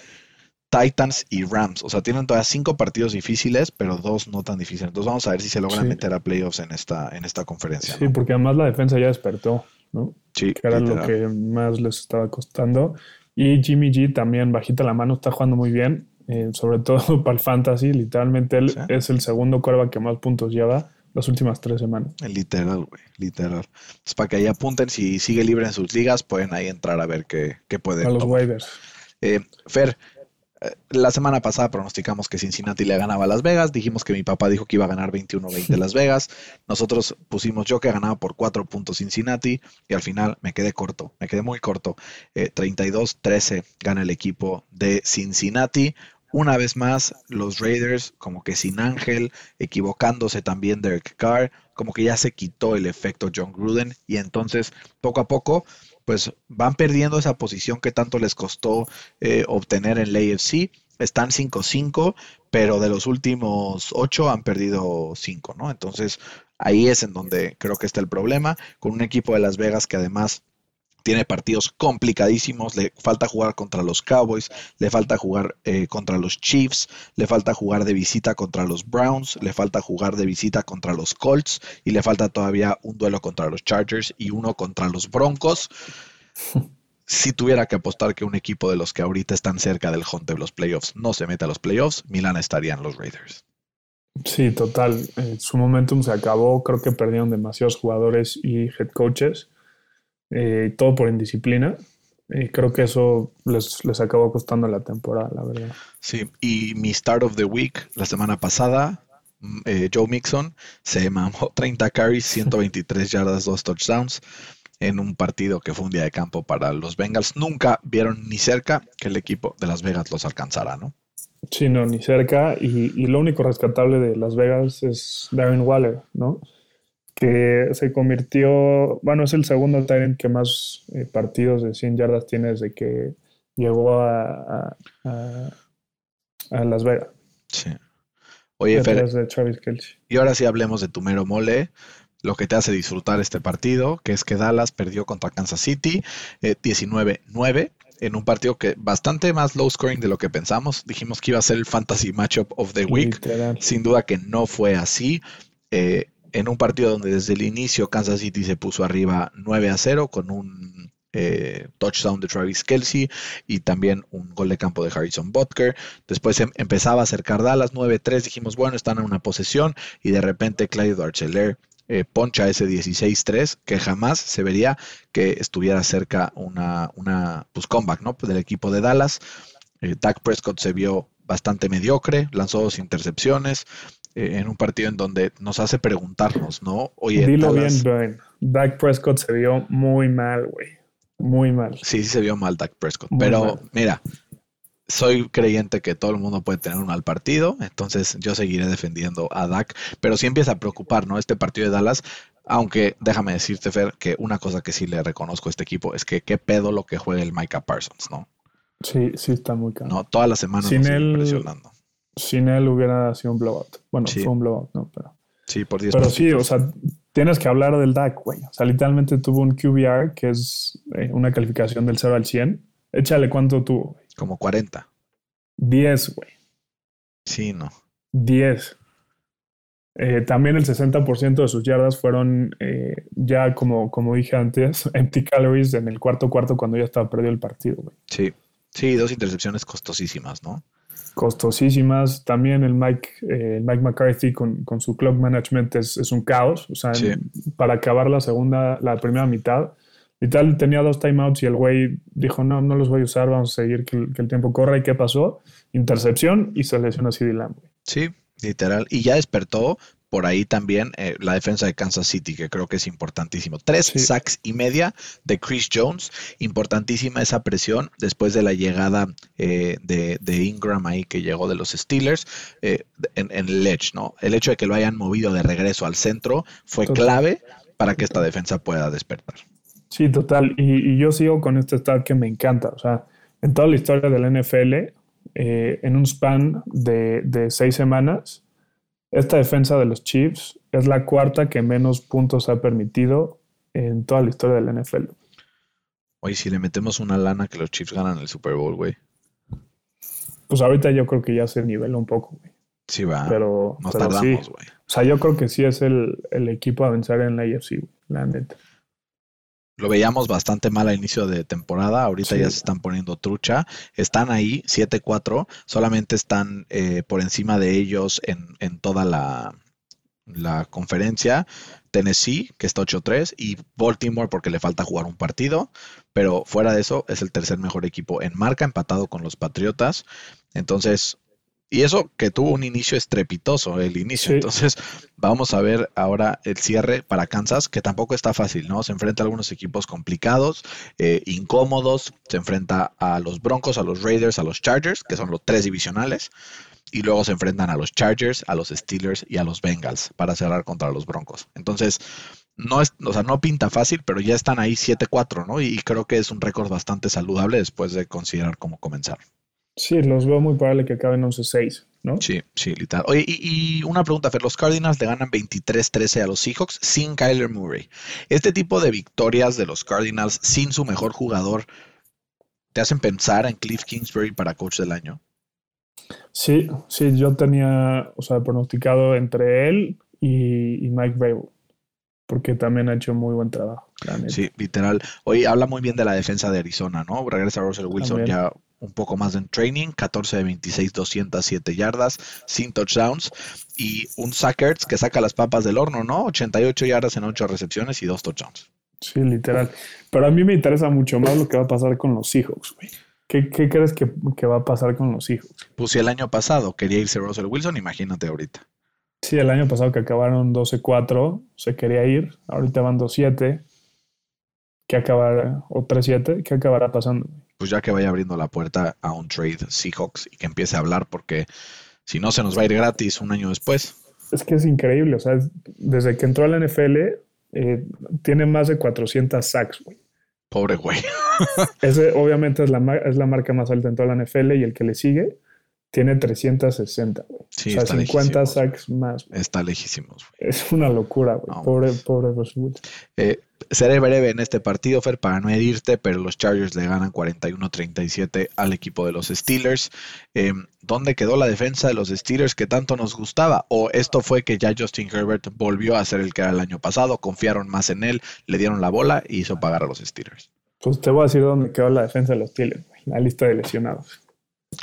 Titans y Rams. O sea, tienen todavía cinco partidos difíciles, pero dos no tan difíciles. Entonces vamos a ver si se logran Sí. meter a playoffs en esta, en esta conferencia, Sí, ¿no? porque además la defensa ya despertó, ¿no? Sí, Que era lo que más les estaba costando. Y Jimmy G también, bajita la mano, está jugando muy bien, eh, sobre todo para el fantasy. Literalmente él es el segundo quarterback que más puntos lleva las últimas tres semanas. Literal, güey, literal. Entonces, para que ahí apunten, si sigue libre en sus ligas, pueden ahí entrar a ver qué, qué pueden A los tomar. waivers. Eh, Fer, eh, la semana pasada pronosticamos que Cincinnati le ganaba a Las Vegas. Dijimos que mi papá dijo que iba a ganar 21-20 Las Vegas. Nosotros pusimos yo que ganaba por 4 puntos Cincinnati y al final me quedé corto, me quedé muy corto. Eh, 32-13 gana el equipo de Cincinnati. Una vez más, los Raiders, como que sin Ángel, equivocándose también Derek Carr, como que ya se quitó el efecto John Gruden y entonces poco a poco pues van perdiendo esa posición que tanto les costó eh, obtener en la AFC. Están 5-5, pero de los últimos 8 han perdido 5, ¿no? Entonces ahí es en donde creo que está el problema, con un equipo de Las Vegas que además tiene partidos complicadísimos, le falta jugar contra los Cowboys, le falta jugar eh, contra los Chiefs, le falta jugar de visita contra los Browns, le falta jugar de visita contra los Colts y le falta todavía un duelo contra los Chargers y uno contra los Broncos. Si tuviera que apostar que un equipo de los que ahorita están cerca del hunt de los playoffs no se mete a los playoffs, Milan estaría en los Raiders. Sí, total. Eh, su momentum se acabó. Creo que perdieron demasiados jugadores y head coaches. Eh, todo por indisciplina. Y creo que eso les, les acabó costando la temporada, la verdad. Sí, y mi start of the week la semana pasada, mm, eh, Joe Mixon se mamó 30 carries, 123 yardas, 2 touchdowns en un partido que fue un día de campo para los Bengals. Nunca vieron ni cerca que el equipo de Las Vegas los alcanzara, ¿no? Sí, no, ni cerca. Y, y lo único rescatable de Las Vegas es Darren Waller, ¿no? Que se convirtió, bueno, es el segundo Tyrant que más eh, partidos de 100 yardas tiene desde que llegó a, a, a, Las Vegas. Sí. Oye, Fer, de y ahora sí hablemos de tu mero mole, lo que te hace disfrutar este partido, que es que Dallas perdió contra Kansas City eh, 19-9 en un partido que bastante más low scoring de lo que pensamos. Dijimos que iba a ser el fantasy matchup of the week. Literal. Sin duda que no fue así. Eh, en un partido donde desde el inicio Kansas City se puso arriba 9 a 0 con un eh, touchdown de Travis Kelsey y también un gol de campo de Harrison Butker. Después em- empezaba a acercar Dallas 9-3. Dijimos, bueno, están en una posesión y de repente Clyde Archeler eh, poncha ese 16-3 que jamás se vería que estuviera cerca una, una pues, comeback ¿no? del equipo de Dallas. Eh, Dak Prescott se vio bastante mediocre, lanzó dos intercepciones eh, en un partido en donde nos hace preguntarnos, ¿no? Oye, Dilo Dallas- bien, Brian. Dak Prescott se vio muy mal, güey. Muy mal. Sí, sí se vio mal Dak Prescott. Muy pero mal. mira, soy creyente que todo el mundo puede tener un mal partido, entonces yo seguiré defendiendo a Dak, pero sí empieza a preocupar, ¿no? Este partido de Dallas, aunque déjame decirte, Fer, que una cosa que sí le reconozco a este equipo es que qué pedo lo que juega el Micah Parsons, ¿no? Sí, sí está muy caro. No, toda la semana Sin nos sigue él- impresionando. Sin él hubiera sido un blowout. Bueno, Sí. fue un blowout, ¿no? Pero, Sí, por 10 pero sí, o sea, tienes que hablar del Dak, güey. O sea, literalmente tuvo un QBR, que es eh, una calificación del 0 al 100. Échale cuánto tuvo, güey. Como 40. 10, güey. Sí, no. 10. Eh, también el 60% de sus yardas fueron eh, ya, como, como dije antes, empty calories en el cuarto cuarto cuando ya estaba perdido el partido, güey. Sí. Sí, dos intercepciones costosísimas, ¿no? Costosísimas. También el Mike, eh, Mike McCarthy con, con su clock management es, es un caos. O sea, Sí. en- para acabar la segunda, la primera mitad, y tal, tenía dos timeouts y el güey dijo, no, no los voy a usar, vamos a seguir que, el- que el tiempo corra. ¿Y qué pasó? Intercepción y se lesiona CD Lamb. Sí, literal. Y ya despertó por ahí también eh, la defensa de Kansas City, que creo que es importantísimo. Tres Sí. sacks y media de Chris Jones. Importantísima esa presión después de la llegada eh, de, de Ingram ahí que llegó de los Steelers eh, en, en el edge, ¿no? El hecho de que lo hayan movido de regreso al centro fue Total. clave para que esta defensa pueda despertar. Sí, total. Y, y yo sigo con este stat que me encanta. O sea, en toda la historia del NFL, eh, en un span de, de seis semanas, esta defensa de los Chiefs es la cuarta que menos puntos ha permitido en toda la historia del NFL. Oye, si le metemos una lana que los Chiefs ganan el Super Bowl, güey. Pues ahorita yo creo que ya se niveló un poco, güey. Sí, va. Pero, Nos pero tardamos, güey. O sea, yo creo que sí es el, el equipo a vencer en la AFC, güey, la neta. Lo veíamos bastante mal a inicio de temporada, ahorita Sí. ya se están poniendo trucha, están ahí 7-4, solamente están eh, por encima de ellos en, en toda la, la conferencia, Tennessee, que está 8-3, y Baltimore porque le falta jugar un partido, pero fuera de eso es el tercer mejor equipo en marca, empatado con los Patriotas, entonces... Y eso que tuvo un inicio estrepitoso, el inicio. Sí. Entonces, vamos a ver ahora el cierre para Kansas, que tampoco está fácil, ¿no? Se enfrenta a algunos equipos complicados, eh, incómodos. Se enfrenta a los Broncos, a los Raiders, a los Chargers, que son los tres divisionales. Y luego se enfrentan a los Chargers, a los Steelers y a los Bengals para cerrar contra los Broncos. Entonces, no es, o sea, no pinta fácil, pero ya están ahí 7-4, ¿no? Y creo que es un récord bastante saludable después de considerar cómo comenzar. Sí, los veo muy probable que acaben 11-6, ¿no? Sí, sí, literal. Oye, y, y una pregunta, Fer, los Cardinals le ganan 23-13 a los Seahawks sin Kyler Murray. Este tipo de victorias de los Cardinals sin su mejor jugador, ¿te hacen pensar en Cliff Kingsbury para coach del año? Sí, sí, yo tenía, o sea, pronosticado entre él y, y Mike Vrabel, porque también ha hecho muy buen trabajo. Sí, literal. Oye, habla muy bien de la defensa de Arizona, ¿no? Regresa Russell Wilson También. ya un poco más en training, 14 de 26, 207 yardas, sin touchdowns y un Sackers que saca las papas del horno, ¿no? 88 yardas en 8 recepciones y 2 touchdowns. Sí, literal. Pero a mí me interesa mucho más lo que va a pasar con los Seahawks, güey. ¿Qué, qué crees que, que va a pasar con los Seahawks? Pues si el año pasado quería irse Russell Wilson, imagínate ahorita. Sí, el año pasado que acabaron 12-4, se quería ir. Ahorita van 2-7. ¿Qué acabará? O 3-7. ¿Qué acabará pasando? Pues ya que vaya abriendo la puerta a un trade Seahawks y que empiece a hablar, porque si no se nos va a ir gratis un año después. Es que es increíble. O sea, es- desde que entró a la NFL, eh, tiene más de 400 sacks, güey. Pobre güey. Ese obviamente es la, es la marca más alta en toda la NFL y el que le sigue tiene 360, güey. Sí, o sea, está 50 lejísimo. sacks más. Está lejísimos. güey. Es una locura, güey. No, pobre, pues. pobre Wilson. Eh, seré breve en este partido, Fer, para no herirte, pero los Chargers le ganan 41-37 al equipo de los Steelers. Eh, ¿Dónde quedó la defensa de los Steelers que tanto nos gustaba? ¿O esto fue que ya Justin Herbert volvió a ser el que era el año pasado? Confiaron más en él, le dieron la bola y hizo pagar a los Steelers. Pues te voy a decir dónde quedó la defensa de los Steelers, güey. La lista de lesionados.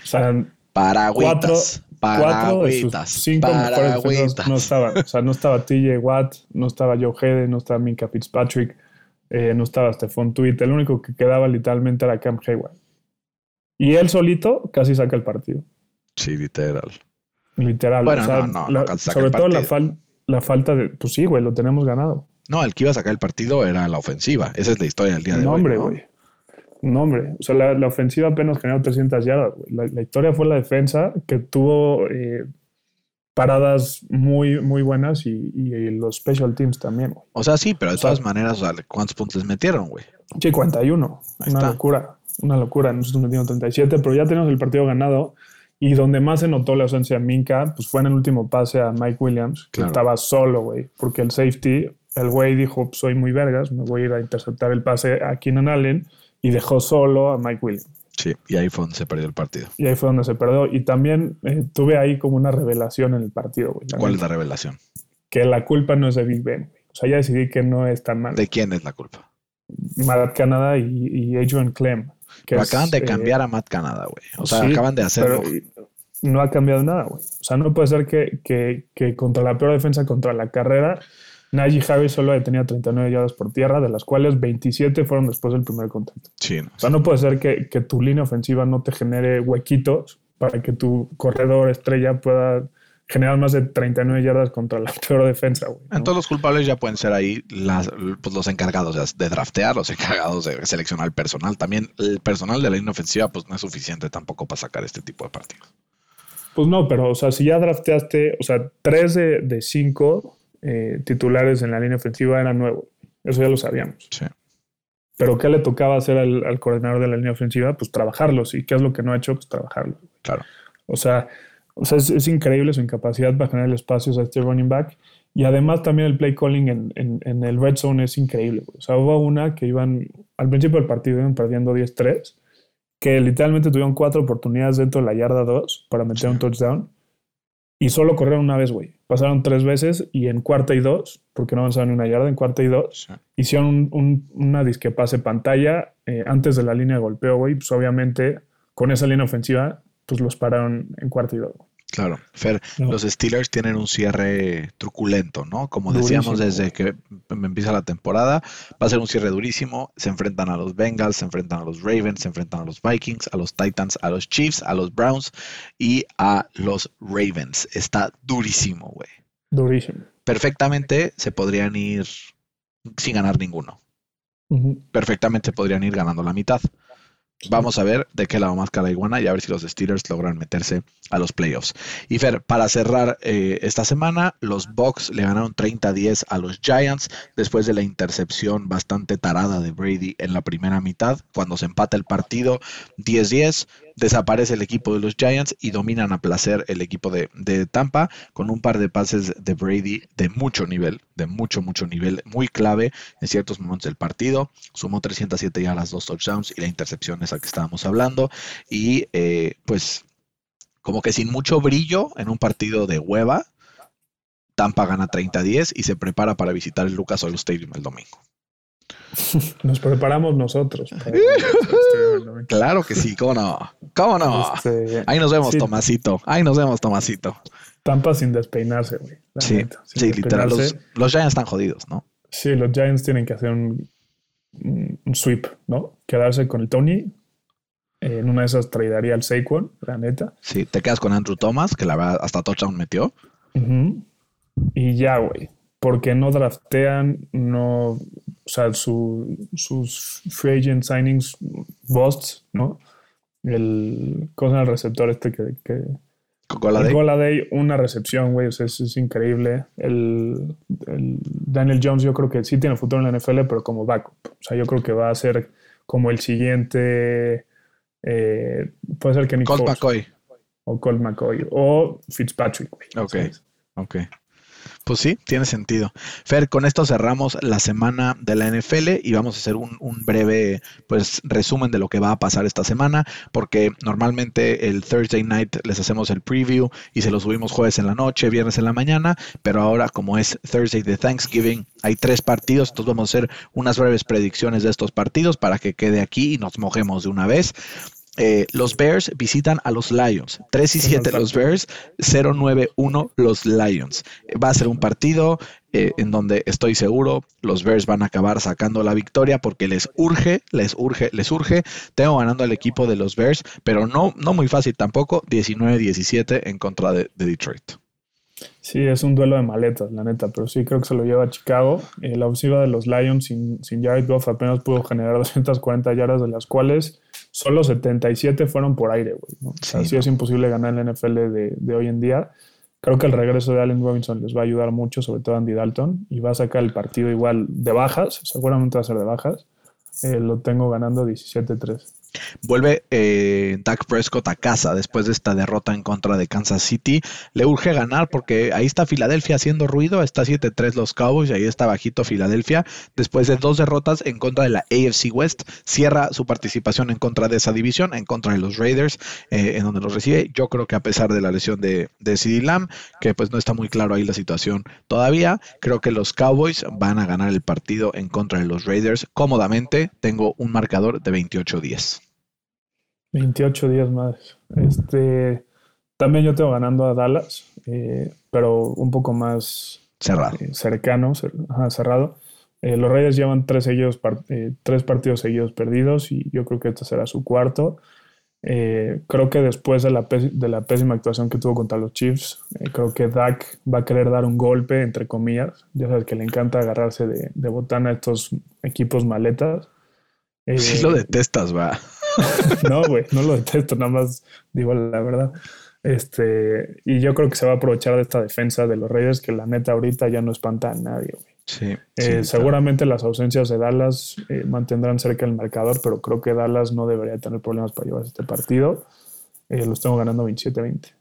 O sea, Paragüitas. cuatro de sus Paragüitas. cinco mejores Paragüitas. no estaban. O sea, no estaba TJ Watt, no estaba Joe Hayden, no estaba Minka Fitzpatrick, eh, no estaba Stephon Tweet. El único que quedaba literalmente era Cam Hayward. Y él solito casi saca el partido. Sí, literal. Literal. Bueno, O sea, no, no, no la- sobre todo la, fal- la falta de. Pues sí, güey, lo tenemos ganado. No, el que iba a sacar el partido era la ofensiva. Esa es la historia del día de No, hoy. hombre, ¿no? güey. No, hombre. O sea, la, la ofensiva apenas generó 300 yardas, güey. La, la historia fue la defensa que tuvo eh, paradas muy, muy buenas y, y los special teams también, güey. O sea, sí, pero de todas maneras, ¿cuántos puntos les metieron, güey? 51. Ahí una está. locura. Una locura. Nosotros metimos 37, pero ya tenemos el partido ganado. Y donde más se notó la ausencia de Minka, pues fue en el último pase a Mike Williams, que Claro. estaba solo, güey. Porque el safety, el güey dijo, "Pues, soy muy vergas, me voy a ir a interceptar el pase a Keenan Allen. Y dejó solo a Mike Williams. Sí, y ahí fue donde se perdió el partido. Y ahí fue donde se perdió. Y también eh, tuve ahí como una revelación en el partido, güey. ¿Cuál es la revelación? Que la culpa no es de Big Ben, güey. O sea, ya decidí que no es tan mal. ¿De quién es la culpa? Matt Canada y, y Adrian Clem. que es, acaban de eh, cambiar a Matt Canada, güey. O sea, sí, acaban de hacerlo. no ha cambiado nada, güey. O sea, no puede ser que, que, que contra la peor defensa contra la carrera, Najee Harris solo tenía 39 yardas por tierra, de las cuales 27 fueron después del primer contacto. Sí, no. O sea, no puede ser que, que tu línea ofensiva no te genere huequitos para que tu corredor estrella pueda generar más de 39 yardas contra la peor defensa, güey. ¿no? Entonces los culpables ya pueden ser ahí las, pues, los encargados de, draftear, los encargados de seleccionar el personal. También el personal de la línea ofensiva pues no es suficiente tampoco para sacar este tipo de partidos. Pues no, pero, o sea, si ya drafteaste, o sea, tres de, de cinco eh, titulares en la línea ofensiva eran nuevos. Eso ya lo sabíamos. Sí. Pero ¿qué le tocaba hacer al, al coordinador de la línea ofensiva? Pues trabajarlos. ¿Y qué es lo que no ha hecho? Pues trabajarlos. Claro. O sea, o sea es, es increíble su incapacidad para generar espacios a este running back. Y además también el play calling en, en- en el red zone es increíble. güey. O sea, hubo una que iban, al principio del partido iban perdiendo 10-3, que literalmente tuvieron cuatro oportunidades dentro de la yarda 2 para meter un touchdown. Y solo corrieron una vez, güey. Pasaron tres veces y en cuarta y dos, porque no avanzaron ni una yarda, en cuarta y dos, Sí. hicieron un- un- una disque pase pantalla eh, antes de la línea de golpeo, güey. Pues obviamente con esa línea ofensiva, pues los pararon en cuarta y dos. güey. Claro, Fer, No. los Steelers tienen un cierre truculento, ¿no? Como decíamos desde que em- empieza la temporada, va a ser un cierre durísimo. Se enfrentan a los Bengals, se enfrentan a los Ravens, se enfrentan a los Vikings, a los Titans, a los Chiefs, a los Browns y a los Ravens. Está durísimo, güey. Durísimo. Perfectamente se podrían ir sin ganar ninguno. Perfectamente se podrían ir ganando la mitad. Vamos a ver de qué lado más la iguana y a ver si los Steelers logran meterse a los playoffs. Y Fer, para cerrar eh, esta semana, los Bucks le ganaron 30-10 a los Giants después de la intercepción bastante tarada de Brady en la primera mitad. Cuando se empata el partido 10-10, desaparece el equipo de los Giants y dominan a placer el equipo de, Tampa con un par de pases de Brady de mucho nivel, de mucho, mucho nivel, muy clave en ciertos momentos del partido. Sumó 307 yardas, dos touchdowns y la intercepción esa que estábamos hablando. Y eh, pues como que sin mucho brillo en un partido de hueva, Tampa gana 30-10 y se prepara para visitar el Lucas Oil Stadium el domingo. Nos preparamos nosotros. para- Claro que sí, cómo no, cómo no. Este, Ahí nos vemos, sí, Tomasito. Ahí nos vemos, Tomasito. Tampa sin despeinarse, güey. Sí, neta, sí, literal. Los, Giants están jodidos, ¿no? Sí, los Giants tienen que hacer un, sweep, ¿no? Quedarse con el Tony. Eh, en una de esas traería al Saquon, la neta. Sí, te quedas con Andrew Thomas, que la verdad hasta touchdown metió. Y ya, güey. Porque no draftean, no. O sea, su- sus free agent signings busts, ¿no? El. ¿Cómo se llama el receptor este que. que Goladay. Goladay, una recepción, güey, o sea, es, increíble. El, Daniel Jones yo creo que sí tiene futuro en la NFL, pero como backup. O sea, yo creo que va a ser como el siguiente... Eh, puede ser que Nick Colt McCoy. O Colt McCoy. O Fitzpatrick, güey. Ok, ok. Pues sí, tiene sentido. Fer, con esto cerramos la semana de la NFL y vamos a hacer un, breve pues, resumen de lo que va a pasar esta semana, porque normalmente el Thursday night les hacemos el preview y se lo subimos jueves en la noche, viernes en la mañana, pero ahora como es Thursday de Thanksgiving, hay tres partidos, entonces vamos a hacer unas breves predicciones de estos partidos para que quede aquí y nos mojemos de una vez. Eh, los Bears visitan a los Lions. 3 y 7 los Bears, 0-9-1 los Lions. Va a ser un partido eh, en donde estoy seguro los Bears van a acabar sacando la victoria porque les urge, les urge, les urge. Tengo ganando al equipo de los Bears, pero no, no muy fácil tampoco. 19-17 en contra de, Detroit. Sí, es un duelo de maletas, la neta, pero sí creo que se lo lleva a Chicago. Eh, la ofensiva de los Lions sin, sin Jared Goff apenas pudo generar 240 yardas, de las cuales solo 77 fueron por aire, güey. ¿no? así es imposible ganar en la NFL de, hoy en día. Creo que el regreso de Allen Robinson les va a ayudar mucho, sobre todo Andy Dalton, y va a sacar el partido igual de bajas, seguramente va a ser de bajas. Eh, lo tengo ganando 17-3. Vuelve eh, Dak Prescott a casa después de esta derrota en contra de Kansas City. Le urge ganar porque ahí está Filadelfia haciendo ruido. Está 7-3 los Cowboys y ahí está bajito Filadelfia. Después de dos derrotas en contra de la AFC West, cierra su participación en contra de esa división, en contra de los Raiders, eh, en donde los recibe. Yo creo que a pesar de la lesión de, de CD Lamb, que pues no está muy claro ahí la situación todavía, creo que los Cowboys van a ganar el partido en contra de los Raiders cómodamente. Tengo un marcador de 28-10. 28 días más. Este, también yo tengo ganando a Dallas, eh, pero un poco más cerrado. Eh, cercano, cerrado. Eh, los Reyes llevan tres, seguidos tres partidos seguidos perdidos y yo creo que este será su cuarto. creo que después de la, de la, pésima actuación que tuvo contra los Chiefs, creo que Dak va a querer dar un golpe, entre comillas. Ya sabes que le encanta agarrarse de, de botana a estos equipos maletas. sí lo detestas, va. no, güey, no lo detesto, nada más digo la verdad. Este, y yo creo que se va a aprovechar de esta defensa de los Reyes, que la neta ahorita ya no espanta a nadie, güey. Sí, eh, seguramente las ausencias de Dallas eh, mantendrán cerca el marcador, pero creo que Dallas no debería tener problemas para llevar este partido. Eh, los tengo ganando 27-20.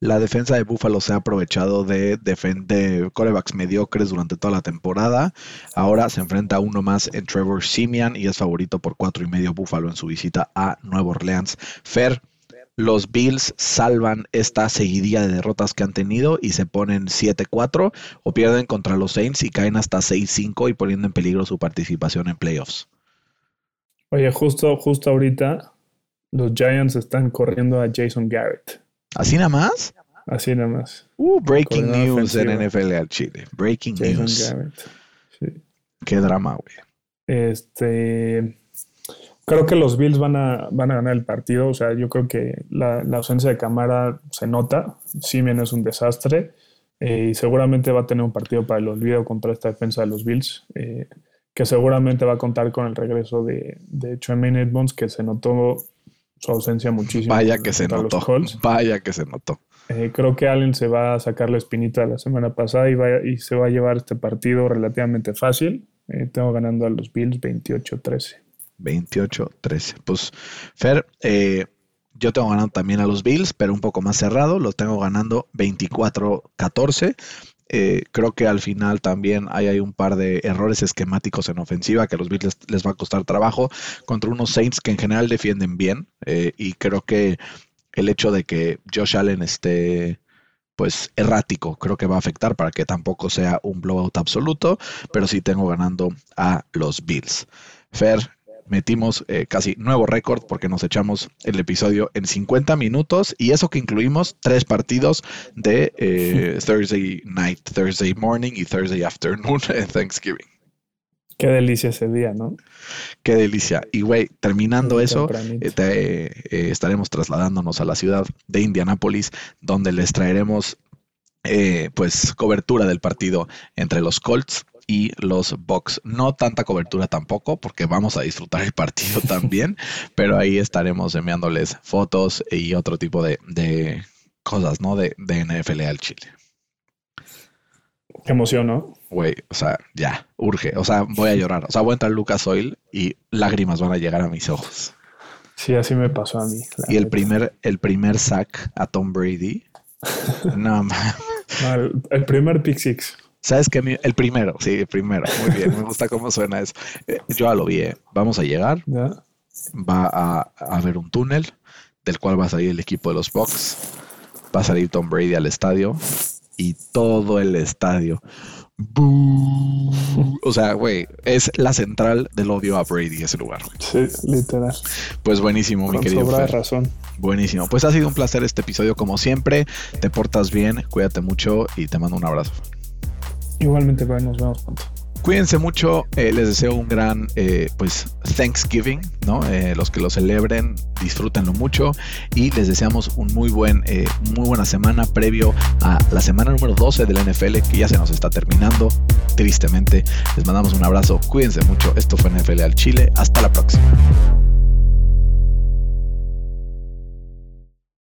La defensa de Buffalo se ha aprovechado de defender corebacks mediocres durante toda la temporada. Ahora se enfrenta uno más en Trevor Simeon y es favorito por cuatro y medio Buffalo en su visita a Nueva Orleans. Fer, los Bills salvan esta seguidilla de derrotas que han tenido y se ponen 7-4 o pierden contra los Saints y caen hasta 6-5 y poniendo en peligro su participación en playoffs. Oye, justo, justo ahorita los Giants están corriendo a Jason Garrett. ¿Así nada más? Así nada más. Uh, breaking news en NFL al Chile. Breaking news. Sí. Qué drama, güey. Este. Creo que los Bills van a, van a ganar el partido. O sea, yo creo que la, ausencia de Camara se nota. Simeon es un desastre. Eh, y seguramente va a tener un partido para el olvido contra esta defensa de los Bills. Eh, que seguramente va a contar con el regreso de, de Tremaine Edmonds, que se notó su ausencia muchísimo. Vaya que se notó. Vaya que se notó. Eh, creo que Allen se va a sacar la espinita la semana pasada y, y se va a llevar este partido relativamente fácil. Eh, tengo ganando a los Bills 28-13. 28-13. Pues, Fer, eh, yo tengo ganando también a los Bills, pero un poco más cerrado. Los tengo ganando 24-14. Eh, creo que al final también hay, un par de errores esquemáticos en ofensiva que a los Bills les, va a costar trabajo contra unos Saints que en general defienden bien. Eh, y creo que el hecho de que Josh Allen esté pues errático, creo que va a afectar para que tampoco sea un blowout absoluto, pero sí tengo ganando a los Bills. Fer, metimos eh, casi nuevo récord porque nos echamos el episodio en 50 minutos y eso que incluimos tres partidos de eh, Thursday night, Thursday morning y Thursday afternoon en Thanksgiving. Qué delicia ese día, ¿no? Qué delicia. Y güey, terminando eso, eh, estaremos trasladándonos a la ciudad de Indianápolis, donde les traeremos pues cobertura del partido entre los Colts y los Bucks. No tanta cobertura tampoco, porque vamos a disfrutar el partido también, pero ahí estaremos enviándoles fotos y otro tipo de, cosas, ¿no? De, de NFL al Chile. Qué emoción, ¿no? Güey, o sea, ya, urge. O sea, voy a llorar. O sea, voy a entrar Lucas Oil y lágrimas van a llegar a mis ojos. Sí, así me pasó a mí. Y el primer, el primer sack a Tom Brady. no, man. No, el, el primer pick six. ¿Sabes qué? El primero, sí, el primero. Muy bien, me gusta cómo suena eso. Eh, Yo ya lo vi. eh. Vamos a llegar. ¿Ya? Va a, a haber un túnel del cual va a salir el equipo de los Bucks. Va a salir Tom Brady al estadio y todo el estadio. ¡Bú! O sea, güey, es la central del odio a Brady ese lugar. Sí, literal. Pues buenísimo, mi querido sobra de Fer. razón. Buenísimo. Pues ha sido un placer este episodio como siempre. Te portas bien, cuídate mucho y te mando un abrazo. Igualmente, pues, nos vemos pronto. Cuídense mucho, eh, les deseo un gran eh, pues Thanksgiving, ¿no? Eh, los que lo celebren, disfrútenlo mucho y les deseamos un muy buen, muy buena semana previo a la semana número 12 de la NFL que ya se nos está terminando, tristemente. Les mandamos un abrazo, cuídense mucho, esto fue NFL al Chile, hasta la próxima.